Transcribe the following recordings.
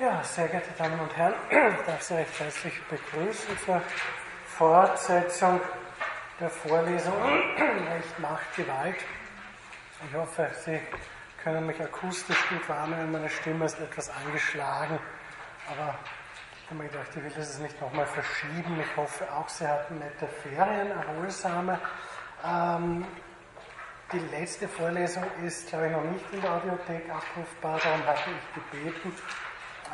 Ja, sehr geehrte Damen und Herren, ich darf Sie recht herzlich begrüßen zur Fortsetzung der Vorlesung Recht, Macht, Gewalt. Ich hoffe, Sie können mich akustisch gut wahrnehmen. Meine Stimme ist etwas angeschlagen, aber ich habe mir gedacht, ich will das nicht nochmal verschieben. Ich hoffe auch, Sie hatten nette Ferien, erholsame. Ähm, die letzte Vorlesung ist, glaube ich, noch nicht in der Audiothek abrufbar. Darum hatte ich gebeten,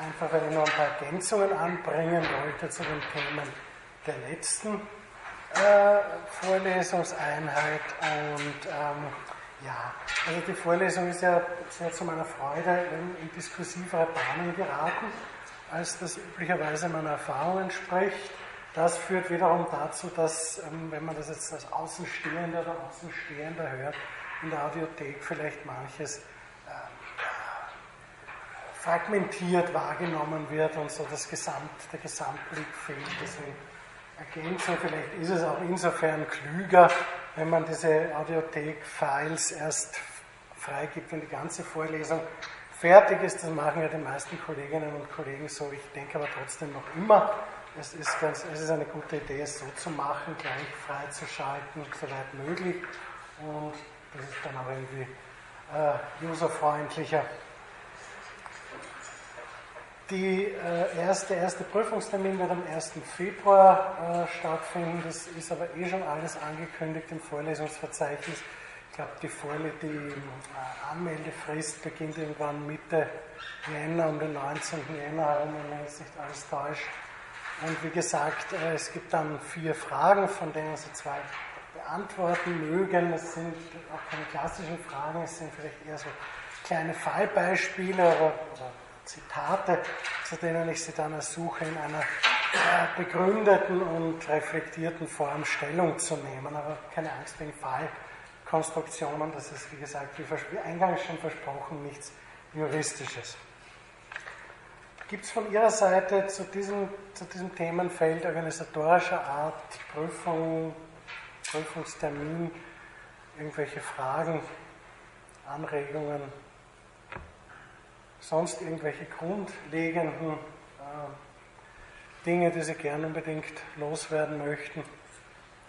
einfach weil ich noch ein paar Ergänzungen anbringen wollte zu den Themen der letzten äh, Vorlesungseinheit. Und ähm, ja, also die Vorlesung ist ja sehr zu meiner Freude in, in diskursivere Bahnen geraten, als das üblicherweise meiner Erfahrung entspricht. Das führt wiederum dazu, dass, ähm, wenn man das jetzt als Außenstehender oder Außenstehender hört, in der Audiothek vielleicht manches fragmentiert wahrgenommen wird und so das Gesamt, der Gesamtblick fehlt. Deswegen Ergänzung, vielleicht ist es auch insofern klüger, wenn man diese Audiothek-Files erst freigibt, wenn die ganze Vorlesung fertig ist. Das machen ja die meisten Kolleginnen und Kollegen so. Ich denke aber trotzdem noch immer, es ist, ganz, es ist eine gute Idee, es so zu machen, gleich freizuschalten, soweit möglich. Und das ist dann auch irgendwie äh, userfreundlicher. Die äh, erste, erste Prüfungstermin wird am 1. Februar äh, stattfinden. Das ist aber eh schon alles angekündigt im Vorlesungsverzeichnis. Ich glaube, die, Vorle die äh, Anmeldefrist beginnt irgendwann Mitte Jänner, um den 19. Jänner herum, wenn mich nicht alles täuscht. Und wie gesagt, äh, es gibt dann vier Fragen, von denen Sie zwei beantworten mögen. Es sind auch keine klassischen Fragen, es sind vielleicht eher so kleine Fallbeispiele oder, oder Zitate, zu denen ich sie dann ersuche, in einer äh, begründeten und reflektierten Form Stellung zu nehmen. Aber keine Angst wegen Fallkonstruktionen, das ist, wie gesagt, wie eingangs schon versprochen, nichts Juristisches. Gibt es von Ihrer Seite zu diesem, zu diesem Themenfeld organisatorischer Art, Prüfung, Prüfungstermin, irgendwelche Fragen, Anregungen? Sonst irgendwelche grundlegenden äh, Dinge, die Sie gern unbedingt loswerden möchten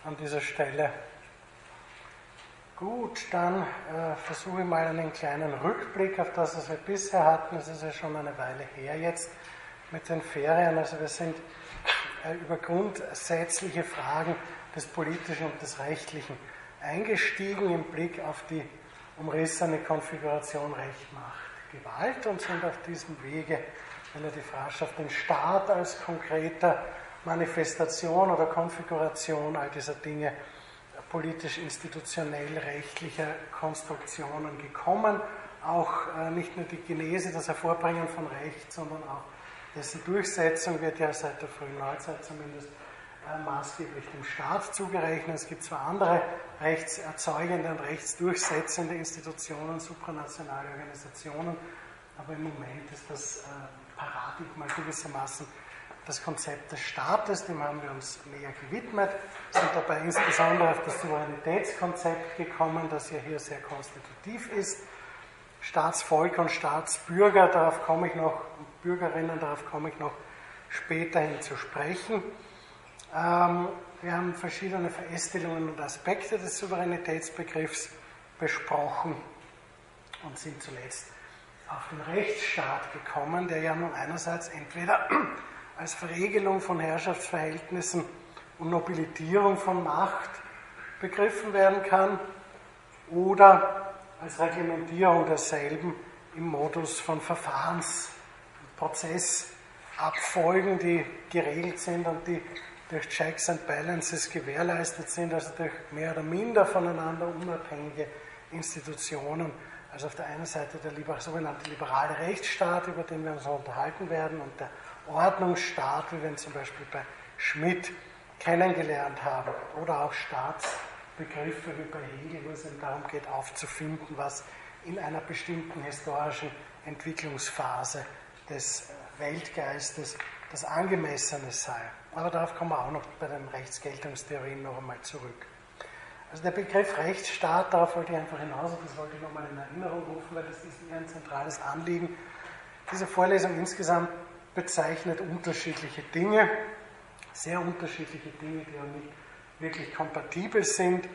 an dieser Stelle. Gut, dann äh, versuche ich mal einen kleinen Rückblick auf das, was wir bisher hatten. Es ist ja schon eine Weile her jetzt mit den Ferien. Also wir sind äh, über grundsätzliche Fragen des Politischen und des Rechtlichen eingestiegen im Blick auf die umrissene Konfiguration Recht, Macht. Gewalt und sind auf diesem Wege relativ rasch auf den Staat als konkreter Manifestation oder Konfiguration all dieser Dinge politisch-institutionell rechtlicher Konstruktionen gekommen. Auch äh, nicht nur die Genese, das Hervorbringen von Recht, sondern auch dessen Durchsetzung wird ja seit der frühen Neuzeit zumindest äh, maßgeblich dem Staat zugerechnet. Es gibt zwar andere rechtserzeugende und rechtsdurchsetzende Institutionen, supranationale Organisationen, aber im Moment ist das äh, Paradigma gewissermaßen das Konzept des Staates, dem haben wir uns näher gewidmet, sind dabei insbesondere auf das Souveränitätskonzept gekommen, das ja hier sehr konstitutiv ist. Staatsvolk und Staatsbürger, darauf komme ich noch, Bürgerinnen, darauf komme ich noch späterhin zu sprechen. Ähm, wir haben verschiedene Verästelungen und Aspekte des Souveränitätsbegriffs besprochen und sind zuletzt auf den Rechtsstaat gekommen, der ja nun einerseits entweder als Verregelung von Herrschaftsverhältnissen und Nobilitierung von Macht begriffen werden kann oder als Reglementierung derselben im Modus von Verfahrens- und Prozessabfolgen, die geregelt sind und die durch Checks and Balances gewährleistet sind, also durch mehr oder minder voneinander unabhängige Institutionen. Also auf der einen Seite der sogenannte liberale Rechtsstaat, über den wir uns unterhalten werden, und der Ordnungsstaat, wie wir ihn zum Beispiel bei Schmidt kennengelernt haben, oder auch Staatsbegriffe wie bei Hegel, wo es eben darum geht, aufzufinden, was in einer bestimmten historischen Entwicklungsphase des Weltgeistes das Angemessene sei. Aber darauf kommen wir auch noch bei den Rechtsgeltungstheorien noch einmal zurück. Also der Begriff Rechtsstaat, darauf wollte ich einfach hinaus und das wollte ich nochmal in Erinnerung rufen, weil das ist mir ein zentrales Anliegen. Diese Vorlesung insgesamt bezeichnet unterschiedliche Dinge, sehr unterschiedliche Dinge, die auch nicht wirklich kompatibel sind.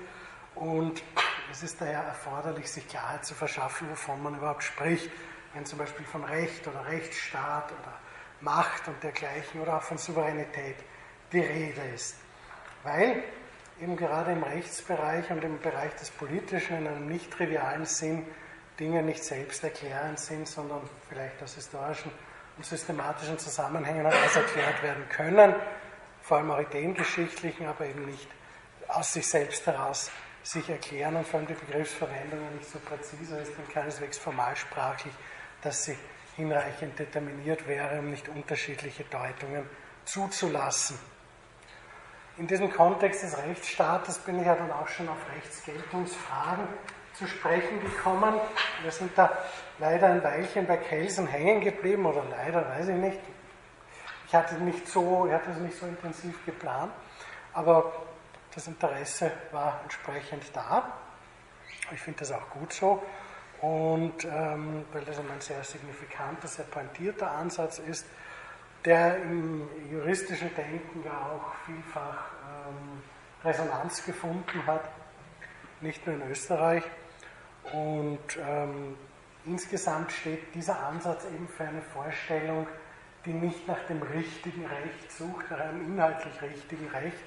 Und es ist daher erforderlich, sich Klarheit zu verschaffen, wovon man überhaupt spricht, wenn zum Beispiel von Recht oder Rechtsstaat oder Macht und dergleichen oder auch von Souveränität die Rede ist. Weil eben gerade im Rechtsbereich und im Bereich des Politischen in einem nicht trivialen Sinn Dinge nicht selbsterklärend sind, sondern vielleicht aus historischen und systematischen Zusammenhängen heraus erklärt werden können, vor allem auch ideengeschichtlichen, aber eben nicht aus sich selbst heraus sich erklären und vor allem die Begriffsverwendung nicht so präzise ist und keineswegs formalsprachlich, dass sie hinreichend determiniert wäre, um nicht unterschiedliche Deutungen zuzulassen. In diesem Kontext des Rechtsstaates bin ich ja dann auch schon auf Rechtsgeltungsfragen zu sprechen gekommen. Wir sind da leider ein Weilchen bei Kelsen hängen geblieben, oder leider, weiß ich nicht. Ich hatte, nicht so, ich hatte es nicht so intensiv geplant, aber das Interesse war entsprechend da. Ich finde das auch gut so. Und ähm, weil das ein sehr signifikanter, sehr pointierter Ansatz ist, der im juristischen Denken ja auch vielfach ähm, Resonanz gefunden hat, nicht nur in Österreich. Und ähm, insgesamt steht dieser Ansatz eben für eine Vorstellung, die nicht nach dem richtigen Recht sucht, nach einem inhaltlich richtigen Recht,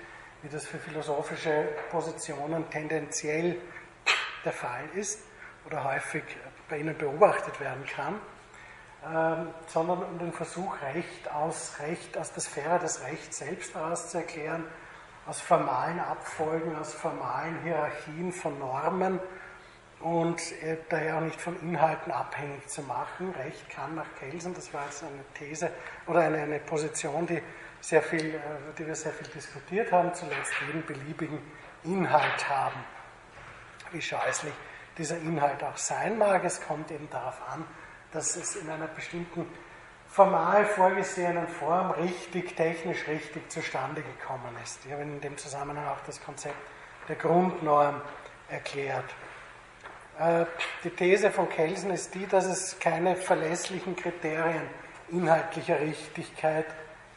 wie das für philosophische Positionen tendenziell der Fall ist oder häufig bei ihnen beobachtet werden kann, ähm, sondern um den Versuch, Recht aus Recht, aus der Sphäre des Rechts selbst heraus zu erklären, aus formalen Abfolgen, aus formalen Hierarchien von Normen und äh, daher auch nicht von Inhalten abhängig zu machen. Recht kann nach Kelsen, das war jetzt eine These oder eine, eine Position, die, sehr viel, äh, die wir sehr viel diskutiert haben, zuletzt jeden beliebigen Inhalt haben. Wie scheußlich dieser Inhalt auch sein mag, es kommt eben darauf an, dass es in einer bestimmten formal vorgesehenen Form richtig, technisch richtig zustande gekommen ist. Ich habe in dem Zusammenhang auch das Konzept der Grundnorm erklärt. Äh, die These von Kelsen ist die, dass es keine verlässlichen Kriterien inhaltlicher Richtigkeit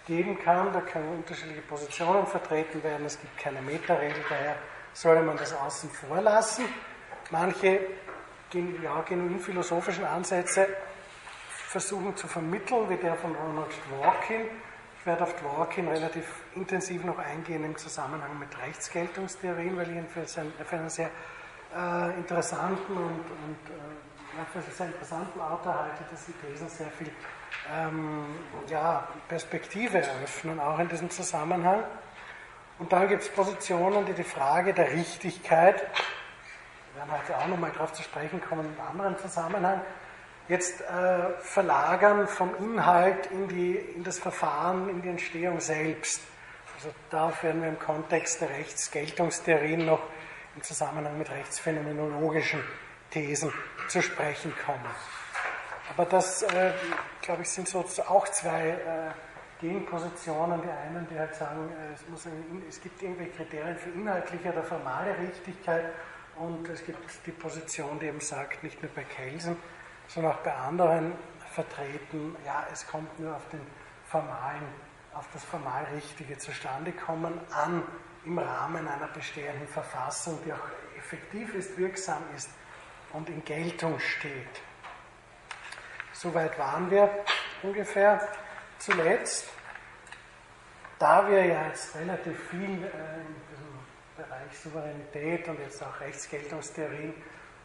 geben kann. Da können unterschiedliche Positionen vertreten werden. Es gibt keine Metaregel, daher sollte man das außen vor lassen. Manche ja, genuin philosophischen Ansätze versuchen zu vermitteln, wie der von Ronald Dworkin. Ich werde auf Dworkin relativ intensiv noch eingehen im Zusammenhang mit Rechtsgeltungstheorien, weil ich ihn für, sein, für einen sehr äh, interessanten und, und äh, für einen sehr interessanten Autor halte, dass die Thesen sehr viel ähm, ja, Perspektive eröffnen, auch in diesem Zusammenhang. Und dann gibt es Positionen, die die Frage der Richtigkeit, wir werden heute auch nochmal darauf zu sprechen kommen, einem anderen Zusammenhang, jetzt äh, verlagern vom Inhalt in, die, in das Verfahren, in die Entstehung selbst. Also darauf werden wir im Kontext der Rechtsgeltungstheorien noch im Zusammenhang mit rechtsphänomenologischen Thesen zu sprechen kommen. Aber das, äh, glaube ich, sind so auch zwei äh, Gegenpositionen. Die einen, die halt sagen, äh, es, muss ein, es gibt irgendwelche Kriterien für inhaltliche oder formale Richtigkeit und es gibt die Position, die eben sagt, nicht nur bei Kelsen, sondern auch bei anderen vertreten, ja, es kommt nur auf den formalen, auf das formal Richtige zustande kommen an im Rahmen einer bestehenden Verfassung, die auch effektiv ist, wirksam ist und in Geltung steht. Soweit waren wir ungefähr zuletzt. Da wir ja jetzt relativ viel äh, Bereich Souveränität und jetzt auch Rechtsgeltungstheorien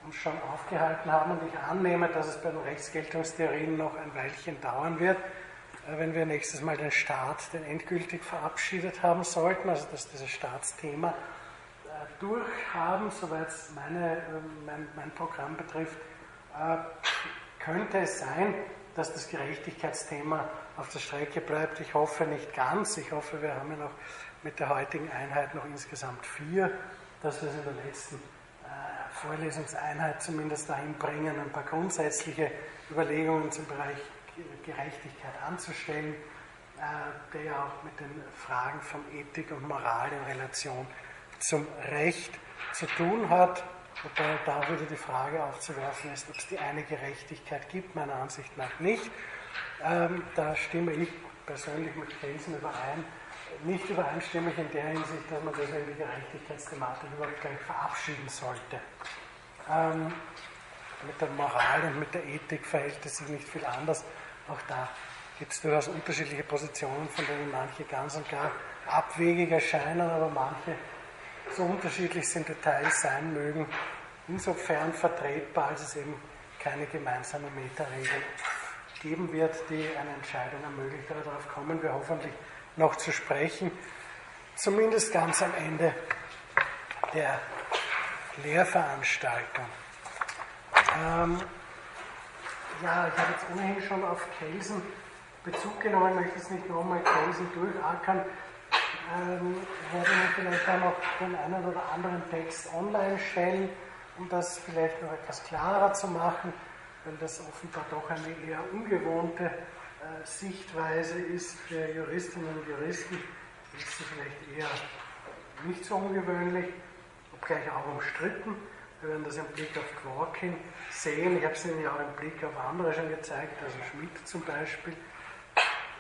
uns schon aufgehalten haben und ich annehme, dass es bei den Rechtsgeltungstheorien noch ein Weilchen dauern wird, äh, wenn wir nächstes Mal den Staat, den endgültig verabschiedet haben sollten, also dass dieses Staatsthema äh, durchhaben, soweit meine, ähm, mein, mein Programm betrifft, äh, könnte es sein, dass das Gerechtigkeitsthema auf der Strecke bleibt. Ich hoffe nicht ganz. Ich hoffe, wir haben ja noch mit der heutigen Einheit noch insgesamt vier, dass wir es in der letzten Vorlesungseinheit zumindest dahin bringen, ein paar grundsätzliche Überlegungen zum Bereich Gerechtigkeit anzustellen, äh, der ja auch mit den Fragen von Ethik und Moral in Relation zum Recht zu tun hat. Wobei da wieder die Frage aufzuwerfen ist, ob es die eine Gerechtigkeit gibt, meiner Ansicht nach nicht. Ähm, da stimme ich persönlich mit Kelsen überein. Nicht übereinstimmig in der Hinsicht, dass man deswegen die Gerechtigkeitsthematik überhaupt gleich verabschieden sollte. Ähm, mit der Moral und mit der Ethik verhält es sich nicht viel anders. Auch da gibt es durchaus unterschiedliche Positionen, von denen manche ganz und gar abwegig erscheinen, aber manche so unterschiedlich sind Details sein mögen, insofern vertretbar, als es eben keine gemeinsame Metaregel geben wird, die eine Entscheidung ermöglicht. Aber darauf kommen wir hoffentlich noch zu sprechen, zumindest ganz am Ende der Lehrveranstaltung. Ähm, ja, ich habe jetzt ohnehin schon auf Kelsen Bezug genommen, möchte es nicht nochmal Kelsen durchackern. Ähm, werde mir vielleicht auch noch den einen oder anderen Text online stellen, um das vielleicht noch etwas klarer zu machen, weil das offenbar doch eine eher ungewohnte Sichtweise ist für Juristinnen und Juristen. Ist sie vielleicht eher nicht so ungewöhnlich, obgleich auch umstritten. Wir werden das im Blick auf Dworkin sehen. Ich habe es Ihnen ja auch im Blick auf andere schon gezeigt, also Schmidt zum Beispiel.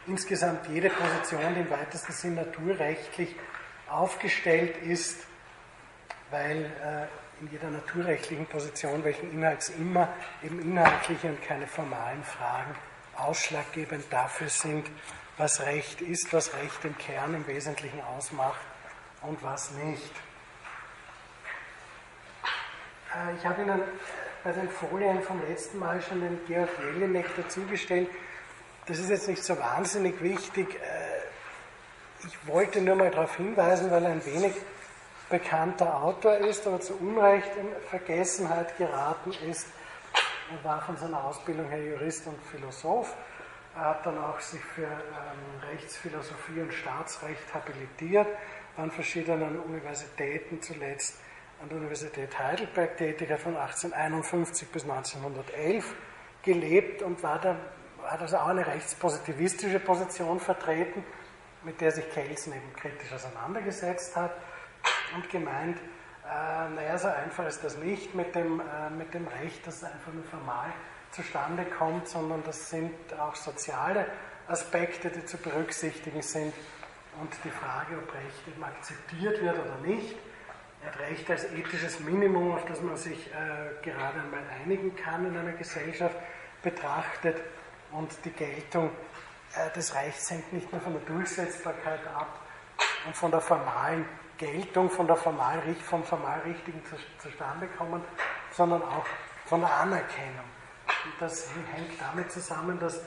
Insgesamt jede Position, die im weitesten Sinn naturrechtlich aufgestellt ist, weil äh, in jeder naturrechtlichen Position, welchen Inhalts immer, eben inhaltliche und keine formalen Fragen ausschlaggebend dafür sind, was Recht ist, was Recht im Kern im Wesentlichen ausmacht und was nicht. Äh, ich habe Ihnen bei den Folien vom letzten Mal schon den Georg Jelinek dazugestellt. Das ist jetzt nicht so wahnsinnig wichtig. Äh, ich wollte nur mal darauf hinweisen, weil er ein wenig bekannter Autor ist, aber zu Unrecht in Vergessenheit geraten ist. Er war von seiner Ausbildung her Jurist und Philosoph. Er hat dann auch sich für ähm, Rechtsphilosophie und Staatsrecht habilitiert, an verschiedenen Universitäten zuletzt an der Universität Heidelberg tätig, hat von 1851 bis 1911 gelebt und war da, hat also auch eine rechtspositivistische Position vertreten, mit der sich Kelsen eben kritisch auseinandergesetzt hat und gemeint, äh, naja, so einfach ist das nicht mit dem, äh, mit dem Recht, das einfach nur formal zustande kommt, sondern das sind auch soziale Aspekte, die zu berücksichtigen sind. Und die Frage, ob Recht eben akzeptiert wird oder nicht hat Recht als ethisches Minimum, auf das man sich äh, gerade einmal einigen kann in einer Gesellschaft, betrachtet und die Geltung äh, des Rechts hängt nicht nur von der Durchsetzbarkeit ab und von der formalen Geltung, von der formal, vom formal Richtigen zu, zustande kommen, sondern auch von der Anerkennung. Und das hängt damit zusammen, dass äh,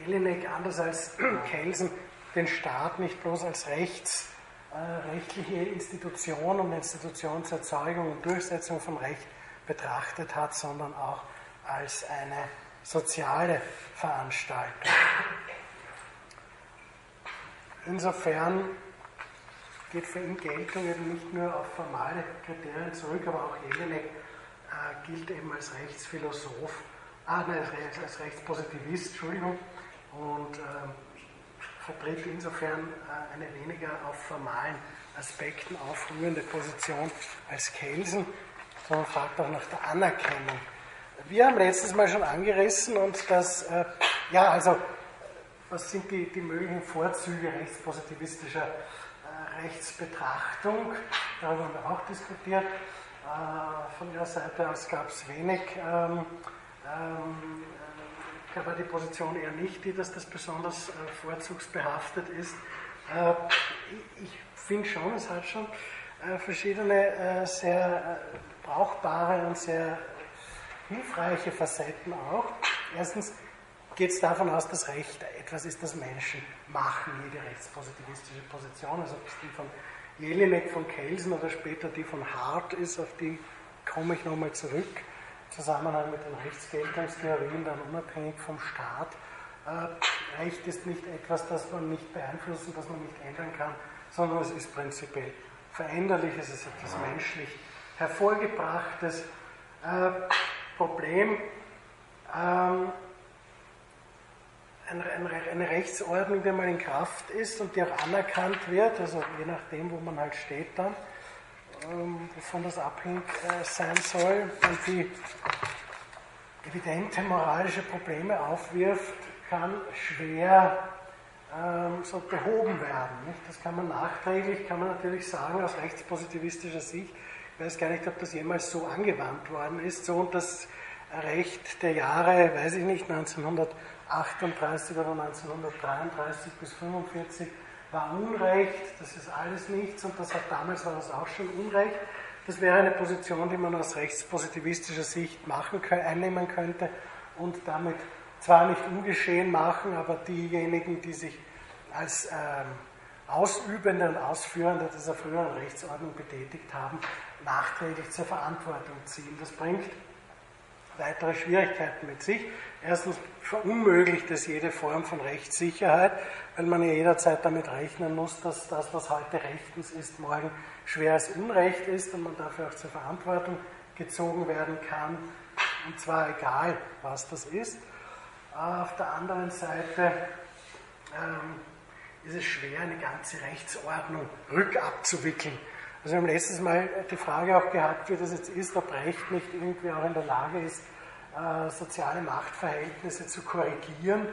Jelinek anders als Kelsen den Staat nicht bloß als Rechts äh, rechtliche Institution und Institution zur Erzeugung und Durchsetzung von Recht betrachtet hat, sondern auch als eine soziale Veranstaltung. Insofern geht für ihn Geltung eben nicht nur auf formale Kriterien zurück, aber auch Jelinek äh, gilt eben als Rechtsphilosoph, ah, nein, als, als Rechtspositivist, Entschuldigung, und äh, vertritt insofern äh, eine weniger auf formalen Aspekten aufruhende Position als Kelsen, sondern fragt auch nach der Anerkennung. Wir haben letztes Mal schon angerissen und das, äh, ja, also, was sind die, die möglichen Vorzüge rechtspositivistischer äh, Rechtsbetrachtung? Darüber haben wir auch diskutiert. Äh, von Ihrer Seite aus gab es wenig ähm, ähm, da war die Position eher nicht die, dass das besonders äh, vorzugsbehaftet ist. Äh, ich finde schon, es hat schon äh, verschiedene äh, sehr äh, brauchbare und sehr hilfreiche Facetten auch. Erstens geht es davon aus, dass Recht etwas ist, das Menschen machen, jede rechtspositivistische Position, also ob es die von Jelinek, von Kelsen oder später die von Hart ist, auf die komme ich nochmal zurück. Zusammenhang mit den Rechtsgeltungstheorien, dann unabhängig vom Staat. Äh, Recht ist nicht etwas, das man nicht beeinflussen, das man nicht ändern kann, sondern es ist prinzipiell veränderlich, es ist etwas menschlich hervorgebrachtes äh, Problem. Ähm, eine, Rechtsordnung, die mal in Kraft ist und die auch anerkannt wird, also je nachdem, wo man halt steht dann, ähm, wovon das abhängig äh, sein soll und die evidente moralische Probleme aufwirft, kann schwer ähm, so behoben werden. Nicht? Das kann man nachträglich, kann man natürlich sagen, aus rechtspositivistischer Sicht, ich weiß gar nicht, ob das jemals so angewandt worden ist, so und das Recht der Jahre, weiß ich nicht, 1938 oder 1933 bis 1945 war Unrecht, das ist alles nichts und das hat damals war das auch schon Unrecht. Das wäre eine Position, die man aus rechtspositivistischer Sicht machen, einnehmen könnte und damit zwar nicht ungeschehen machen, aber diejenigen, die sich als ähm, Ausübende und Ausführende dieser früheren Rechtsordnung betätigt haben, nachträglich zur Verantwortung ziehen. Das bringt weitere Schwierigkeiten mit sich. Erstens verunmöglicht es jede Form von Rechtssicherheit, weil man ja jederzeit damit rechnen muss, dass das, was heute rechtens ist, morgen schweres Unrecht ist und man dafür auch zur Verantwortung gezogen werden kann. Und zwar egal, was das ist. Auf der anderen Seite ähm, ist es schwer, eine ganze Rechtsordnung rückabzuwickeln. Also wir haben letztes Mal die Frage auch gehabt, wie das jetzt ist, ob Recht nicht irgendwie auch in der Lage ist, äh, soziale Machtverhältnisse zu korrigieren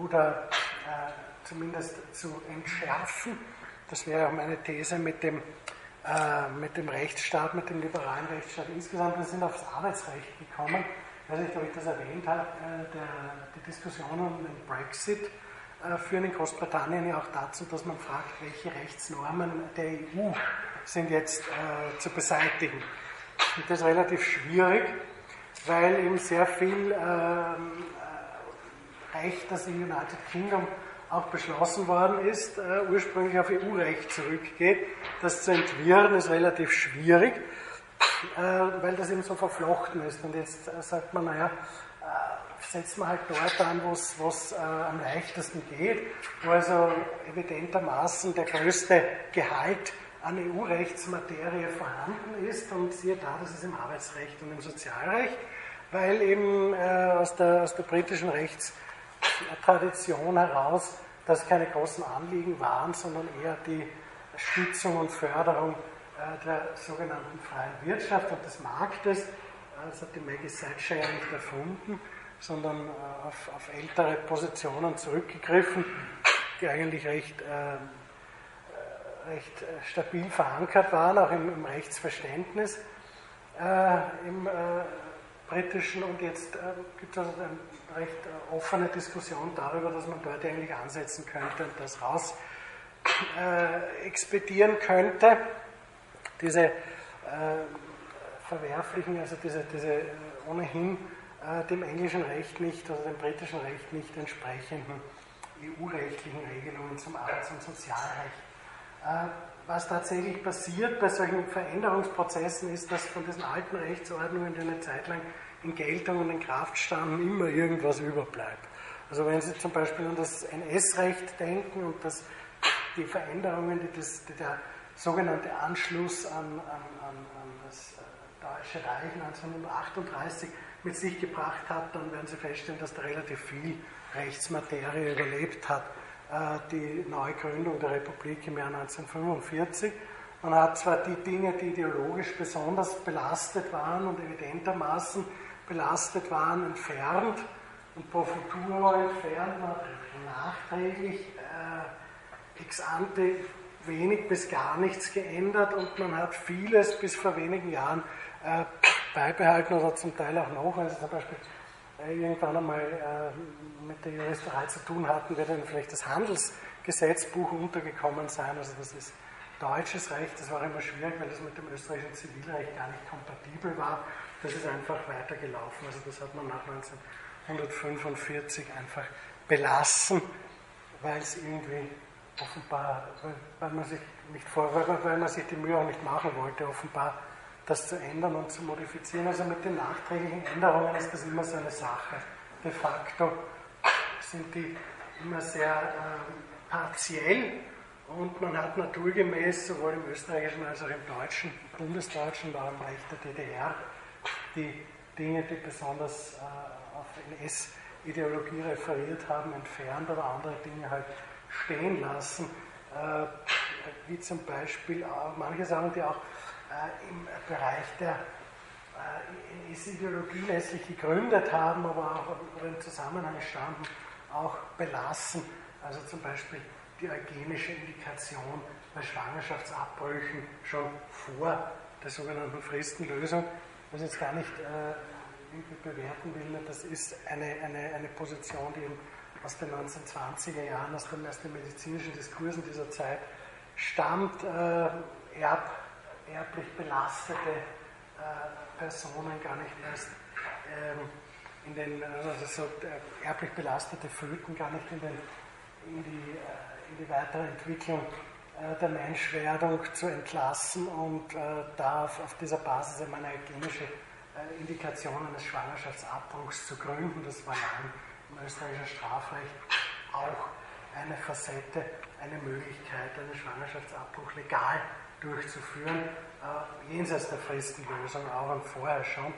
oder äh, zumindest zu entschärfen. Das wäre auch meine These mit dem, äh, mit dem Rechtsstaat, mit dem liberalen Rechtsstaat insgesamt. Wir sind aufs Arbeitsrecht gekommen ich weiß nicht, ob ich das erwähnt habe, der, die Diskussionen um den Brexit führen in Großbritannien ja auch dazu, dass man fragt, welche Rechtsnormen der EU sind jetzt äh, zu beseitigen. Und das ist relativ schwierig, weil eben sehr viel ähm, äh, Recht, das im United Kingdom auch beschlossen worden ist, äh, ursprünglich auf EU-Recht zurückgeht. Das zu entwirren ist relativ schwierig äh, weil das eben so verflochten ist. Und jetzt äh, sagt man, naja, äh, setzt man halt dort an, wo es äh, am leichtesten geht, wo also evidentermaßen der größte Gehalt an EU-Rechtsmaterie vorhanden ist. Und siehe da, das ist im Arbeitsrecht und im Sozialrecht, weil eben äh, aus, der, aus der britischen Rechtstradition heraus das keine großen Anliegen waren, sondern eher die Stützung und Förderung äh, der sogenannten freien Wirtschaft und des Marktes. Das hat die Maggie Thatcher ja nicht erfunden, sondern äh, auf, auf ältere Positionen zurückgegriffen, die eigentlich recht, äh, recht stabil verankert waren, auch im, im Rechtsverständnis äh, im äh, britischen. Und jetzt gibt es also eine recht offene Diskussion darüber, dass man dort eigentlich ansetzen könnte und das raus expedieren könnte diese äh, verwerflichen, also diese, diese äh, ohnehin äh, dem englischen Recht nicht oder dem britischen Recht nicht entsprechenden EU-rechtlichen Regelungen zum Arbeits- und Sozialrecht. Äh, was tatsächlich passiert bei solchen Veränderungsprozessen ist, dass von diesen alten Rechtsordnungen, die eine Zeit lang in Geltung und in Kraft standen, immer irgendwas überbleibt. Also wenn Sie zum Beispiel an das NS-Recht denken und das, die Veränderungen, die, das, die der sogenannte Anschluss an, an, an, an das äh, Deutsche Reich 1938 mit sich gebracht hat, dann werden Sie feststellen, dass da relativ viel Rechtsmaterie überlebt hat. Äh, die Neugründung der Republik im Jahr 1945. Man hat zwar die Dinge, die ideologisch besonders belastet waren und evidentermaßen belastet waren, entfernt und pro futuro entfernt, man hat nachträglich äh, ex ante wenig bis gar nichts geändert und man hat vieles bis vor wenigen Jahren äh, beibehalten oder zum Teil auch noch. Also zum Beispiel irgendwann einmal äh, mit der Juristerei zu tun hatten, wird dann vielleicht das Handelsgesetzbuch untergekommen sein. Also das ist deutsches Recht, das war immer schwierig, weil das mit dem österreichischen Zivilrecht gar nicht kompatibel war. Das ist einfach weitergelaufen. Also das hat man nach 1945 einfach belassen, weil es irgendwie offenbar, weil man sich nicht vor, weil man sich die Mühe auch nicht machen wollte, offenbar das zu ändern und zu modifizieren. Also mit den nachträglichen Änderungen ist das immer so eine Sache. De facto sind die immer sehr äh, partiell und man hat naturgemäß sowohl im österreichischen als auch im deutschen, bundesdeutschen, war im Recht der DDR, die Dinge, die besonders äh, auf NS-Ideologie referiert haben, entfernt, aber andere Dinge halt stehen lassen, äh, wie zum Beispiel manche Sachen, die auch äh, im Bereich der diese Ideologie letztlich gegründet haben, aber auch im Zusammenhang standen, auch belassen. Also zum Beispiel die eugenische Indikation bei Schwangerschaftsabbrüchen schon vor der sogenannten Fristenlösung, was jetzt gar nicht äh, bewerten will, das ist eine, eine, eine Position, die eben aus den 1920er Jahren, aus den, aus den medizinischen Diskursen dieser Zeit stammt, äh, erb, erblich belastete äh, Personen gar nicht erst ähm, in den, also so, äh, erblich belastete Föten gar nicht in, den, in, die, äh, in die weitere Entwicklung äh, der Menschwerdung zu entlassen und äh, da auf, auf dieser Basis eine hygienische Indikation eines Schwangerschaftsabbruchs zu gründen. Das war lang im österreichischen Strafrecht auch eine Facette, eine Möglichkeit, einen Schwangerschaftsabbruch legal durchzuführen, äh, jenseits der Fristenlösung, auch und vorher schon.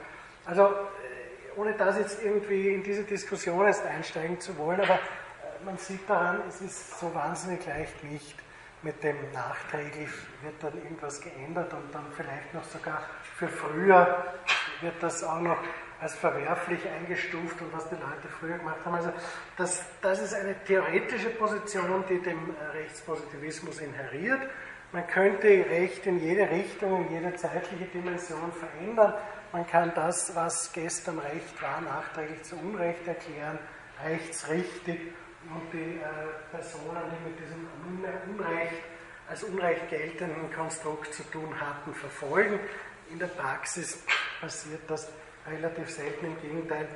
Also, äh, ohne das jetzt irgendwie in diese Diskussion erst einsteigen zu wollen, aber äh, man sieht daran, es ist so wahnsinnig leicht nicht mit dem nachträglich wird dann irgendwas geändert und dann vielleicht noch sogar für früher wird das auch noch als verwerflich eingestuft und was die Leute früher gemacht haben. Also das, das ist eine theoretische Position, die dem Rechtspositivismus inheriert. Man könnte Recht in jede Richtung, in jede zeitliche Dimension verändern. Man kann das, was gestern Recht war, nachträglich zu Unrecht erklären, rechtsrichtig und die äh, Personen, die mit diesem Unrecht als Unrecht geltenden Konstrukt zu tun hatten, verfolgen. In der Praxis passiert das relativ selten. Im Gegenteil,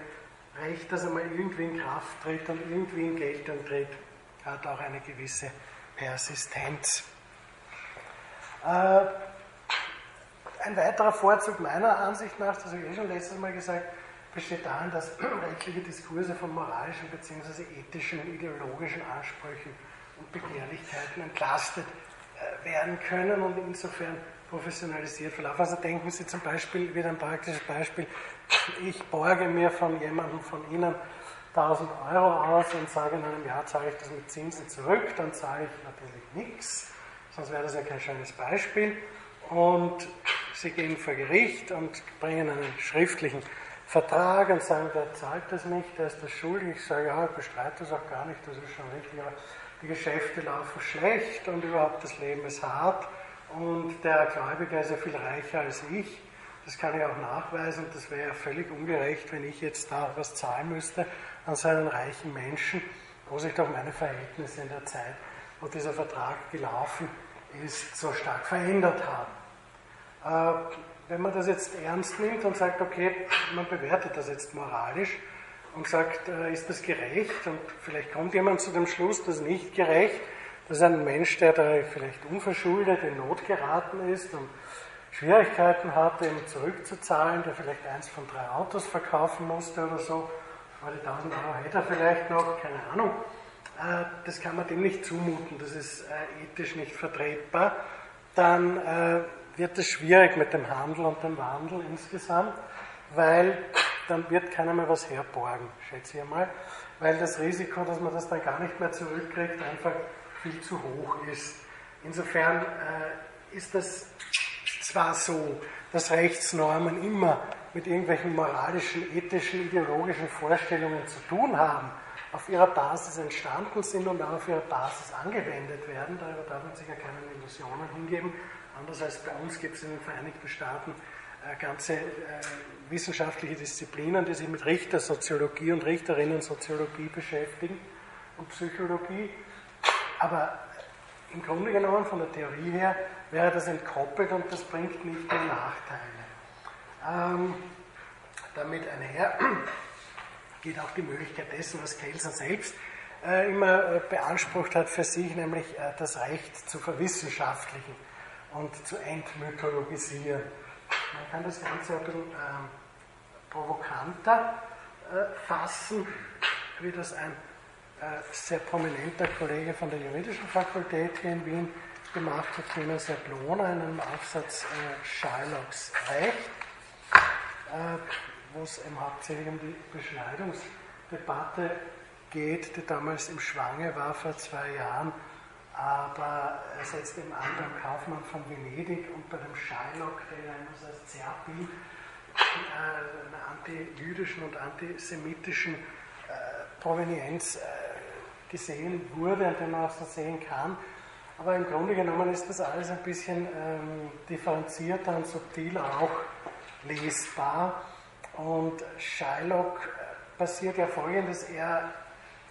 Recht, das einmal irgendwie in Kraft tritt und irgendwie in Geltung tritt, hat auch eine gewisse Persistenz. Äh, ein weiterer Vorzug meiner Ansicht nach, das habe ich eh schon letztes Mal gesagt, besteht darin, dass rechtliche Diskurse von moralischen bzw. ethischen, ideologischen Ansprüchen und Begehrlichkeiten entlastet äh, werden können und insofern professionalisiert verlaufen. Also denken Sie zum Beispiel, wieder ein praktisches Beispiel, ich borge mir von jemandem von Ihnen 1000 Euro aus und sage in einem Jahr zahle ich das mit Zinsen zurück, dann zahle ich natürlich nichts, sonst wäre das ja kein schönes Beispiel. Und Sie gehen vor Gericht und bringen einen schriftlichen Vertrag und sagen, der zahlt das nicht, der ist das schuldig. Ich sage, ja, ich bestreite das auch gar nicht, das ist schon richtig, aber die Geschäfte laufen schlecht und überhaupt das Leben ist hart und der Gläubiger ist ja viel reicher als ich. Das kann ich auch nachweisen. Das wäre ja völlig ungerecht, wenn ich jetzt da was zahlen müsste an so einen reichen Menschen, wo sich doch meine Verhältnisse in der Zeit, wo dieser Vertrag gelaufen ist, so stark verändert haben. Äh, wenn man das jetzt ernst nimmt und sagt, okay, man bewertet das jetzt moralisch und sagt, äh, ist das gerecht? Und vielleicht kommt jemand zu dem Schluss, das ist nicht gerecht. Das ist ein Mensch, der da vielleicht unverschuldet in Not geraten ist und Schwierigkeiten hatte, ihm zurückzuzahlen, der vielleicht eins von drei Autos verkaufen musste oder so, weil die 1000 Euro hätte er vielleicht noch, keine Ahnung. Äh, das kann man dem nicht zumuten, das ist äh, ethisch nicht vertretbar. Dann äh, wird es schwierig mit dem Handel und dem Wandel insgesamt, weil dann wird keiner mehr was herborgen, schätze ich einmal, weil das Risiko, dass man das dann gar nicht mehr zurückkriegt, einfach viel zu hoch ist. Insofern ist das zwar so, dass Rechtsnormen immer mit irgendwelchen moralischen, ethischen, ideologischen Vorstellungen zu tun haben, auf ihrer Basis entstanden sind und auch auf ihrer Basis angewendet werden. Darüber darf man sich ja keine Illusionen hingeben. Anders als bei uns gibt es in den Vereinigten Staaten äh, ganze äh, wissenschaftliche Disziplinen, die sich mit Richtersoziologie und Richterinnensoziologie beschäftigen und Psychologie. Aber im Grunde genommen von der Theorie her wäre das entkoppelt und das bringt nicht nur Nachteile. Ähm, damit einher geht auch die Möglichkeit dessen, was Kelsen selbst äh, immer äh, beansprucht hat für sich, nämlich äh, das Recht zu verwissenschaftlichen und zu entmythologisieren. Man kann das Ganze ein bisschen ähm, provokanter äh, fassen, wie das ein äh, sehr prominenter Kollege von der Juridischen Fakultät hier in Wien gemacht hat, Clemens Jablona, in einem Aufsatz äh, Shylocks Recht, wo es eben hauptsächlich um die Beschneidungsdebatte geht, die damals im Schwange war vor zwei Jahren, aber er setzt eben an beim Kaufmann von Venedig und bei dem Shylock, der ja immer so als Zerrbild einer antijüdischen und antisemitischen Provenienz gesehen wurde und den man auch so sehen kann. Aber im Grunde genommen ist das alles ein bisschen ähm, differenzierter und subtil auch lesbar. Und Shylock passiert ja folgendes: Er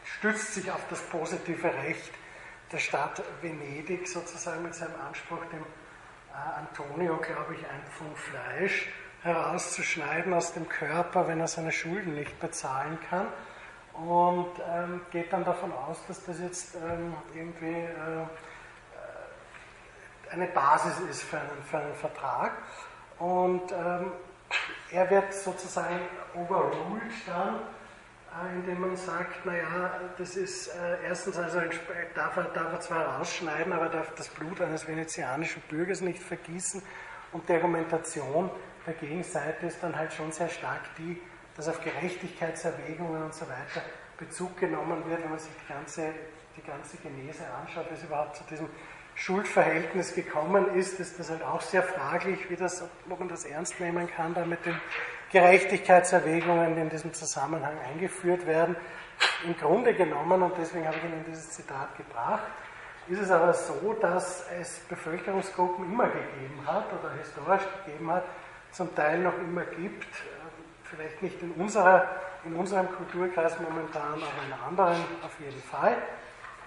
stützt sich auf das positive Recht der Stadt Venedig sozusagen mit seinem Anspruch, dem äh, Antonio, glaube ich, ein Pfund Fleisch herauszuschneiden aus dem Körper, wenn er seine Schulden nicht bezahlen kann. Und ähm, geht dann davon aus, dass das jetzt ähm, irgendwie äh, eine Basis ist für einen, für einen Vertrag. Und ähm, er wird sozusagen overruled dann, äh, indem man sagt, naja, das ist äh, erstens, also darf er, darf er zwar rausschneiden, aber darf das Blut eines venezianischen Bürgers nicht vergießen. Und die Argumentation der Gegenseite ist dann halt schon sehr stark die, dass auf Gerechtigkeitserwägungen und so weiter Bezug genommen wird, wenn man sich die ganze, die ganze Genese anschaut, wie überhaupt zu diesem Schuldverhältnis gekommen ist, ist das halt auch sehr fraglich, wie das, ob man das ernst nehmen kann, da mit den Gerechtigkeitserwägungen, die in diesem Zusammenhang eingeführt werden. Im Grunde genommen, und deswegen habe ich Ihnen dieses Zitat gebracht, ist es aber so, dass es Bevölkerungsgruppen immer gegeben hat oder historisch gegeben hat, zum Teil noch immer gibt, vielleicht nicht in, unserer, in unserem Kulturkreis momentan, aber in anderen auf jeden Fall,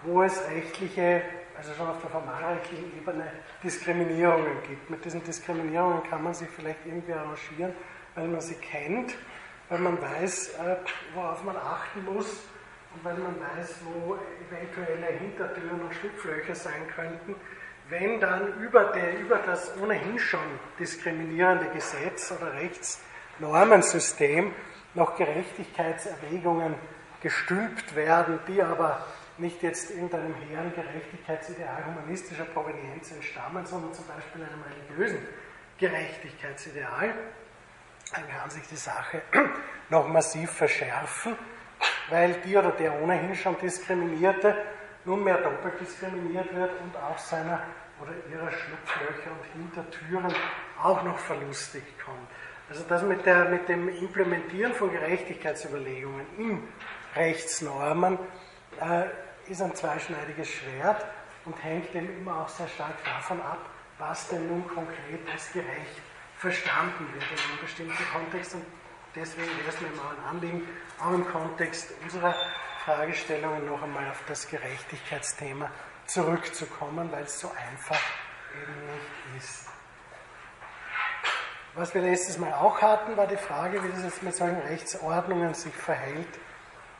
wo es rechtliche also schon auf der formalrechtlichen Ebene Diskriminierungen gibt. Mit diesen Diskriminierungen kann man sich vielleicht irgendwie arrangieren, weil man sie kennt, weil man weiß, äh, worauf man achten muss und weil man weiß, wo eventuelle Hintertüren und Schlupflöcher sein könnten. Wenn dann über, der, über das ohnehin schon diskriminierende Gesetz oder Rechtsnormensystem noch Gerechtigkeitserwägungen gestülpt werden, die aber nicht jetzt irgendeinem hehren Gerechtigkeitsideal humanistischer Provenienz entstammen, sondern zum Beispiel einem religiösen Gerechtigkeitsideal, dann kann sich die Sache noch massiv verschärfen, weil die oder der ohnehin schon Diskriminierte nunmehr doppelt diskriminiert wird und auch seiner oder ihrer Schlupflöcher und Hintertüren auch noch verlustigt kommt. Also das mit, der, mit dem Implementieren von Gerechtigkeitsüberlegungen in Rechtsnormen äh, ist ein zweischneidiges Schwert und hängt eben immer auch sehr stark davon ab, was denn nun konkret als gerecht verstanden wird in einem bestimmten Kontext. Und deswegen wäre es mir immer ein Anliegen, auch im Kontext unserer Fragestellungen noch einmal auf das Gerechtigkeitsthema zurückzukommen, weil es so einfach eben nicht ist. Was wir letztes Mal auch hatten, war die Frage, wie das jetzt mit solchen Rechtsordnungen sich verhält,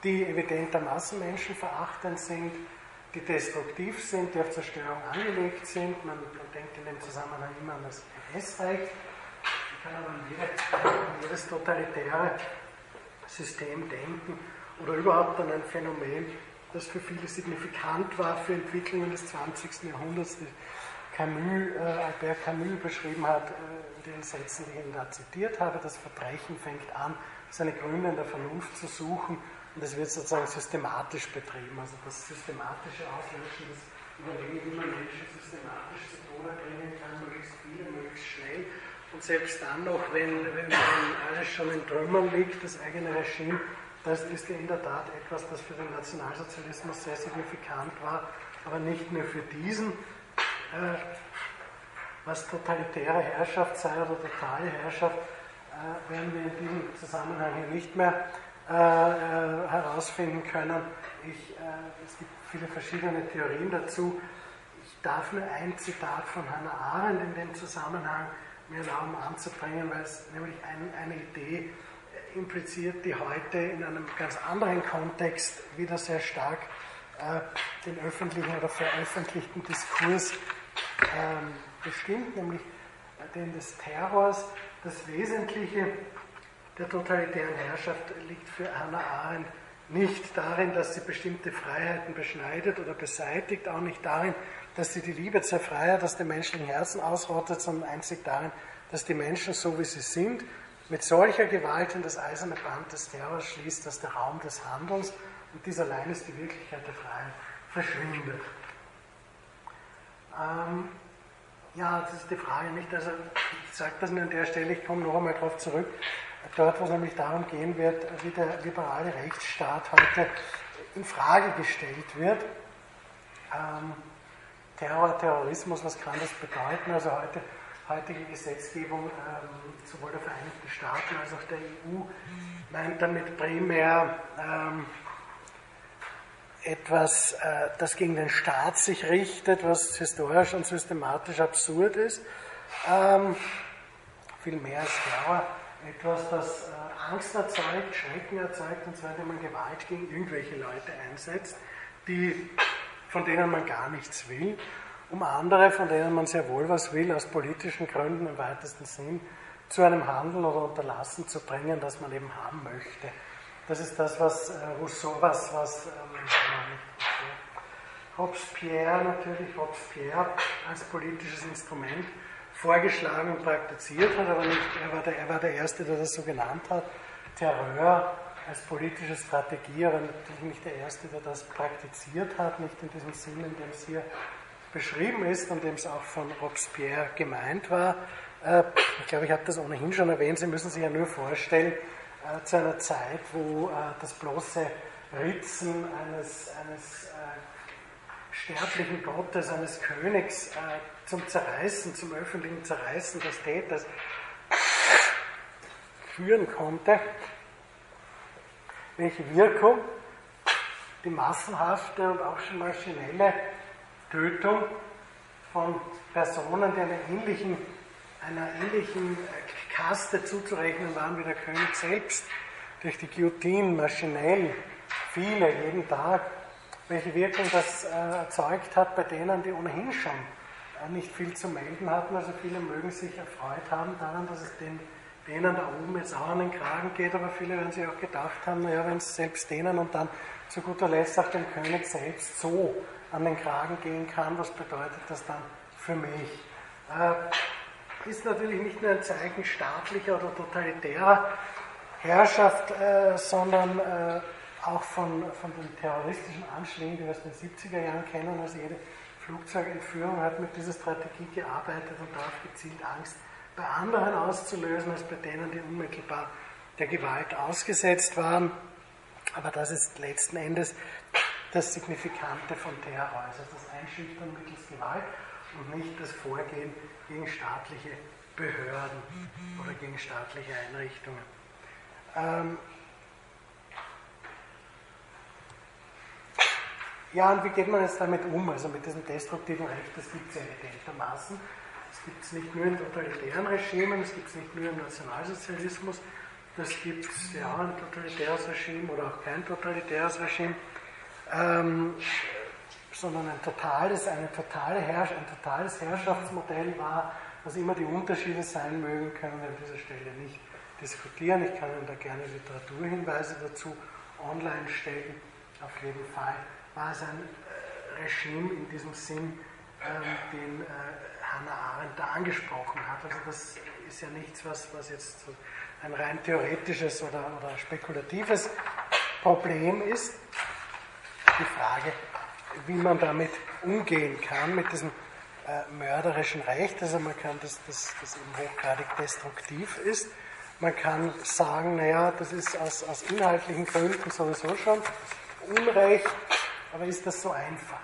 die evidentermaßen menschenverachtend sind, die destruktiv sind, die auf Zerstörung angelegt sind. Man, man denkt in dem Zusammenhang immer an das NS-Reich. Man kann aber an, jede, an jedes totalitäre System denken oder überhaupt an ein Phänomen, das für viele signifikant war für Entwicklungen des 20. Jahrhunderts, die Camus, äh, Albert Camus beschrieben hat, äh, in den Sätzen, die ich Ihnen da zitiert habe. Das Verbrechen fängt an, seine Gründe in der Vernunft zu suchen und das wird sozusagen systematisch betrieben. Also das systematische Auslöschen, das Überlegen, wie man Menschen systematisch zu Tode bringen kann, möglichst viele, möglichst schnell. Und selbst dann noch, wenn, wenn, alles schon in Trümmern liegt, das eigene Regime, das ist in der Tat etwas, das für den Nationalsozialismus sehr signifikant war, aber nicht nur für diesen. Äh, was totalitäre Herrschaft sei oder totale Herrschaft, äh, werden wir in diesem Zusammenhang hier nicht mehr äh, äh, herausfinden können. Ich, äh, es gibt viele verschiedene Theorien dazu. Ich darf nur ein Zitat von Hannah Arendt in dem Zusammenhang mir erlauben anzubringen, weil es nämlich ein, eine Idee impliziert, die heute in einem ganz anderen Kontext wieder sehr stark äh, den öffentlichen oder veröffentlichten Diskurs ähm, bestimmt, nämlich den des Terrors. Das Wesentliche der totalitären Herrschaft liegt für Hannah Arendt nicht darin, dass sie bestimmte Freiheiten beschneidet oder beseitigt, auch nicht darin, dass sie die Liebe zur Freiheit aus dem menschlichen Herzen ausrottet, sondern einzig darin, dass die Menschen, so wie sie sind, mit solcher Gewalt in das eiserne Band des Terrors schließt, dass der Raum des Handelns, und dies allein ist die Wirklichkeit der Freiheit, verschwindet. Ähm, Ja, das ist die Frage nicht. Also ich sage das nur an der Stelle, ich komme noch einmal darauf zurück. Dort, wo es nämlich darum gehen wird, wie der liberale Rechtsstaat heute in Frage gestellt wird. Ähm, Terror, Terrorismus, was kann das bedeuten? Also heute, heutige Gesetzgebung ähm, sowohl der Vereinigten Staaten als auch der EU meint damit primär ähm, etwas, äh, das gegen den Staat sich richtet, was historisch und systematisch absurd ist. Ähm, viel mehr als Terror. Etwas, das äh, Angst erzeugt, Schrecken erzeugt, und zwar indem man Gewalt gegen irgendwelche Leute einsetzt, die, von denen man gar nichts will, um andere, von denen man sehr wohl was will, aus politischen Gründen im weitesten Sinn, zu einem Handeln oder Unterlassen zu bringen, das man eben haben möchte. Das ist das, was äh, Rousseau, was, was ähm, Robespierre natürlich, Robespierre als politisches Instrument vorgeschlagen und praktiziert hat, aber nicht, er war, der, er war der Erste, der das so genannt hat. Terror als politische Strategie, aber natürlich nicht der Erste, der das praktiziert hat, nicht in diesem Sinn, in dem es hier beschrieben ist und dem es auch von Robespierre gemeint war. Äh, ich glaube, ich habe das ohnehin schon erwähnt, Sie müssen sich ja nur vorstellen, äh, zu einer Zeit, wo äh, das bloße Ritzen eines, eines sterblichen Gottes, eines Königs zum Zerreißen, zum öffentlichen Zerreißen des Täters führen konnte, welche Wirkung die massenhafte und auch schon maschinelle Tötung von Personen, die einer ähnlichen, einer ähnlichen Kaste zuzurechnen waren wie der König selbst, durch die Guillotine maschinell, viele jeden Tag, welche Wirkung das äh, erzeugt hat bei denen, die ohnehin schon äh, nicht viel zu melden hatten. Also viele mögen sich erfreut haben daran, dass es den, denen da oben jetzt auch an den Kragen geht, aber viele werden sich auch gedacht haben, naja, wenn es selbst denen und dann zu guter Letzt auch dem König selbst so an den Kragen gehen kann, was bedeutet das dann für mich? Äh, ist natürlich nicht nur ein Zeichen staatlicher oder totalitärer Herrschaft, äh, sondern äh, auch von, von den terroristischen Anschlägen, die wir aus den 70er Jahren kennen. Also jede Flugzeugentführung hat mit dieser Strategie gearbeitet und darauf gezielt Angst bei anderen auszulösen, als bei denen, die unmittelbar der Gewalt ausgesetzt waren. Aber das ist letzten Endes das Signifikante von Terror, also das Einschüchtern mittels Gewalt und nicht das Vorgehen gegen staatliche Behörden oder gegen staatliche Einrichtungen. Ähm ja, und wie geht man jetzt damit um? Also mit diesem destruktiven Recht, das gibt es ja evidentermaßen. Das gibt es nicht nur in totalitären Regimen, das gibt es nicht nur im Nationalsozialismus, das gibt es ja ein totalitäres Regime oder auch kein totalitäres Regime ähm, sondern ein totales, eine totale Herrsch ein totales Herrschaftsmodell war, was immer die Unterschiede sein mögen, können wir an dieser Stelle nicht diskutieren. Ich kann Ihnen da gerne Literaturhinweise dazu online stellen. Auf jeden Fall war es ein Regime in diesem Sinn, ähm, den äh, Hannah Arendt da angesprochen hat. Also das ist ja nichts, was, was jetzt ein rein theoretisches oder, oder spekulatives Problem ist die Frage, wie man damit umgehen kann, mit diesem äh, mörderischen Recht. Also man kann, das, das, das eben hochgradig destruktiv ist. Man kann sagen, naja, das ist aus, aus inhaltlichen Gründen sowieso schon Unrecht, aber ist das so einfach?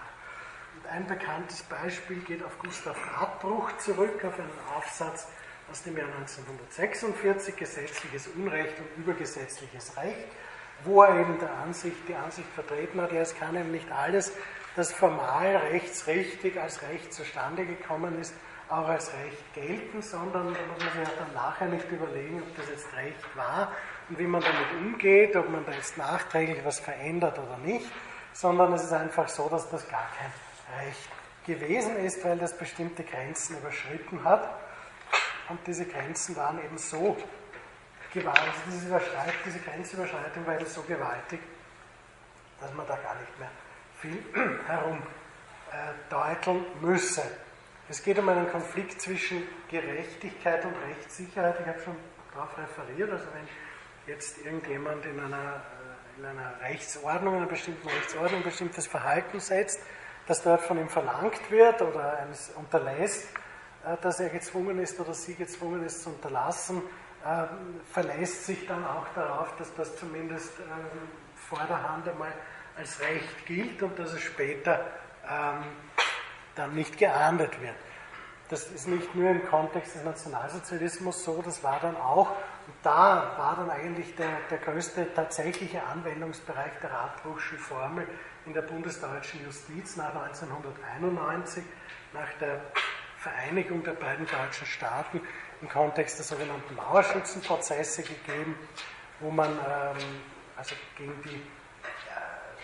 Und ein bekanntes Beispiel geht auf Gustav Radbruch zurück, auf einen Aufsatz aus dem Jahr 1946, Gesetzliches Unrecht und übergesetzliches Recht wo er eben der Ansicht, die Ansicht vertreten hat, ja, es kann eben nicht alles, das formal rechtsrichtig als Recht zustande gekommen ist, auch als Recht gelten, sondern da muss man sich dann nachher nicht überlegen, ob das jetzt Recht war und wie man damit umgeht, ob man da jetzt nachträglich was verändert oder nicht, sondern es ist einfach so, dass das gar kein Recht gewesen ist, weil das bestimmte Grenzen überschritten hat. Und diese Grenzen waren eben so Gewalt, also diese, Überschreit, diese Grenzüberschreitung war so gewaltig, dass man da gar nicht mehr viel herumdeuteln äh, müsse. Es geht um einen Konflikt zwischen Gerechtigkeit und Rechtssicherheit. Ich habe schon darauf referiert. Also wenn jetzt irgendjemand in einer, in einer Rechtsordnung, in einer bestimmten Rechtsordnung ein bestimmtes Verhalten setzt, das dort von ihm verlangt wird oder eines unterlässt, äh, dass er gezwungen ist oder sie gezwungen ist zu unterlassen, ähm, verlässt sich dann auch darauf, dass das zumindest ähm, vor der Hand einmal als Recht gilt und dass es später ähm, dann nicht geahndet wird. Das ist nicht nur im Kontext des Nationalsozialismus so, das war dann auch, und da war dann eigentlich der, der größte tatsächliche Anwendungsbereich der Radbruchschen Formel in der bundesdeutschen Justiz nach 1991, nach der Vereinigung der beiden deutschen Staaten im Kontext der sogenannten Mauerschützenprozesse gegeben, wo man ähm, also gegen die äh,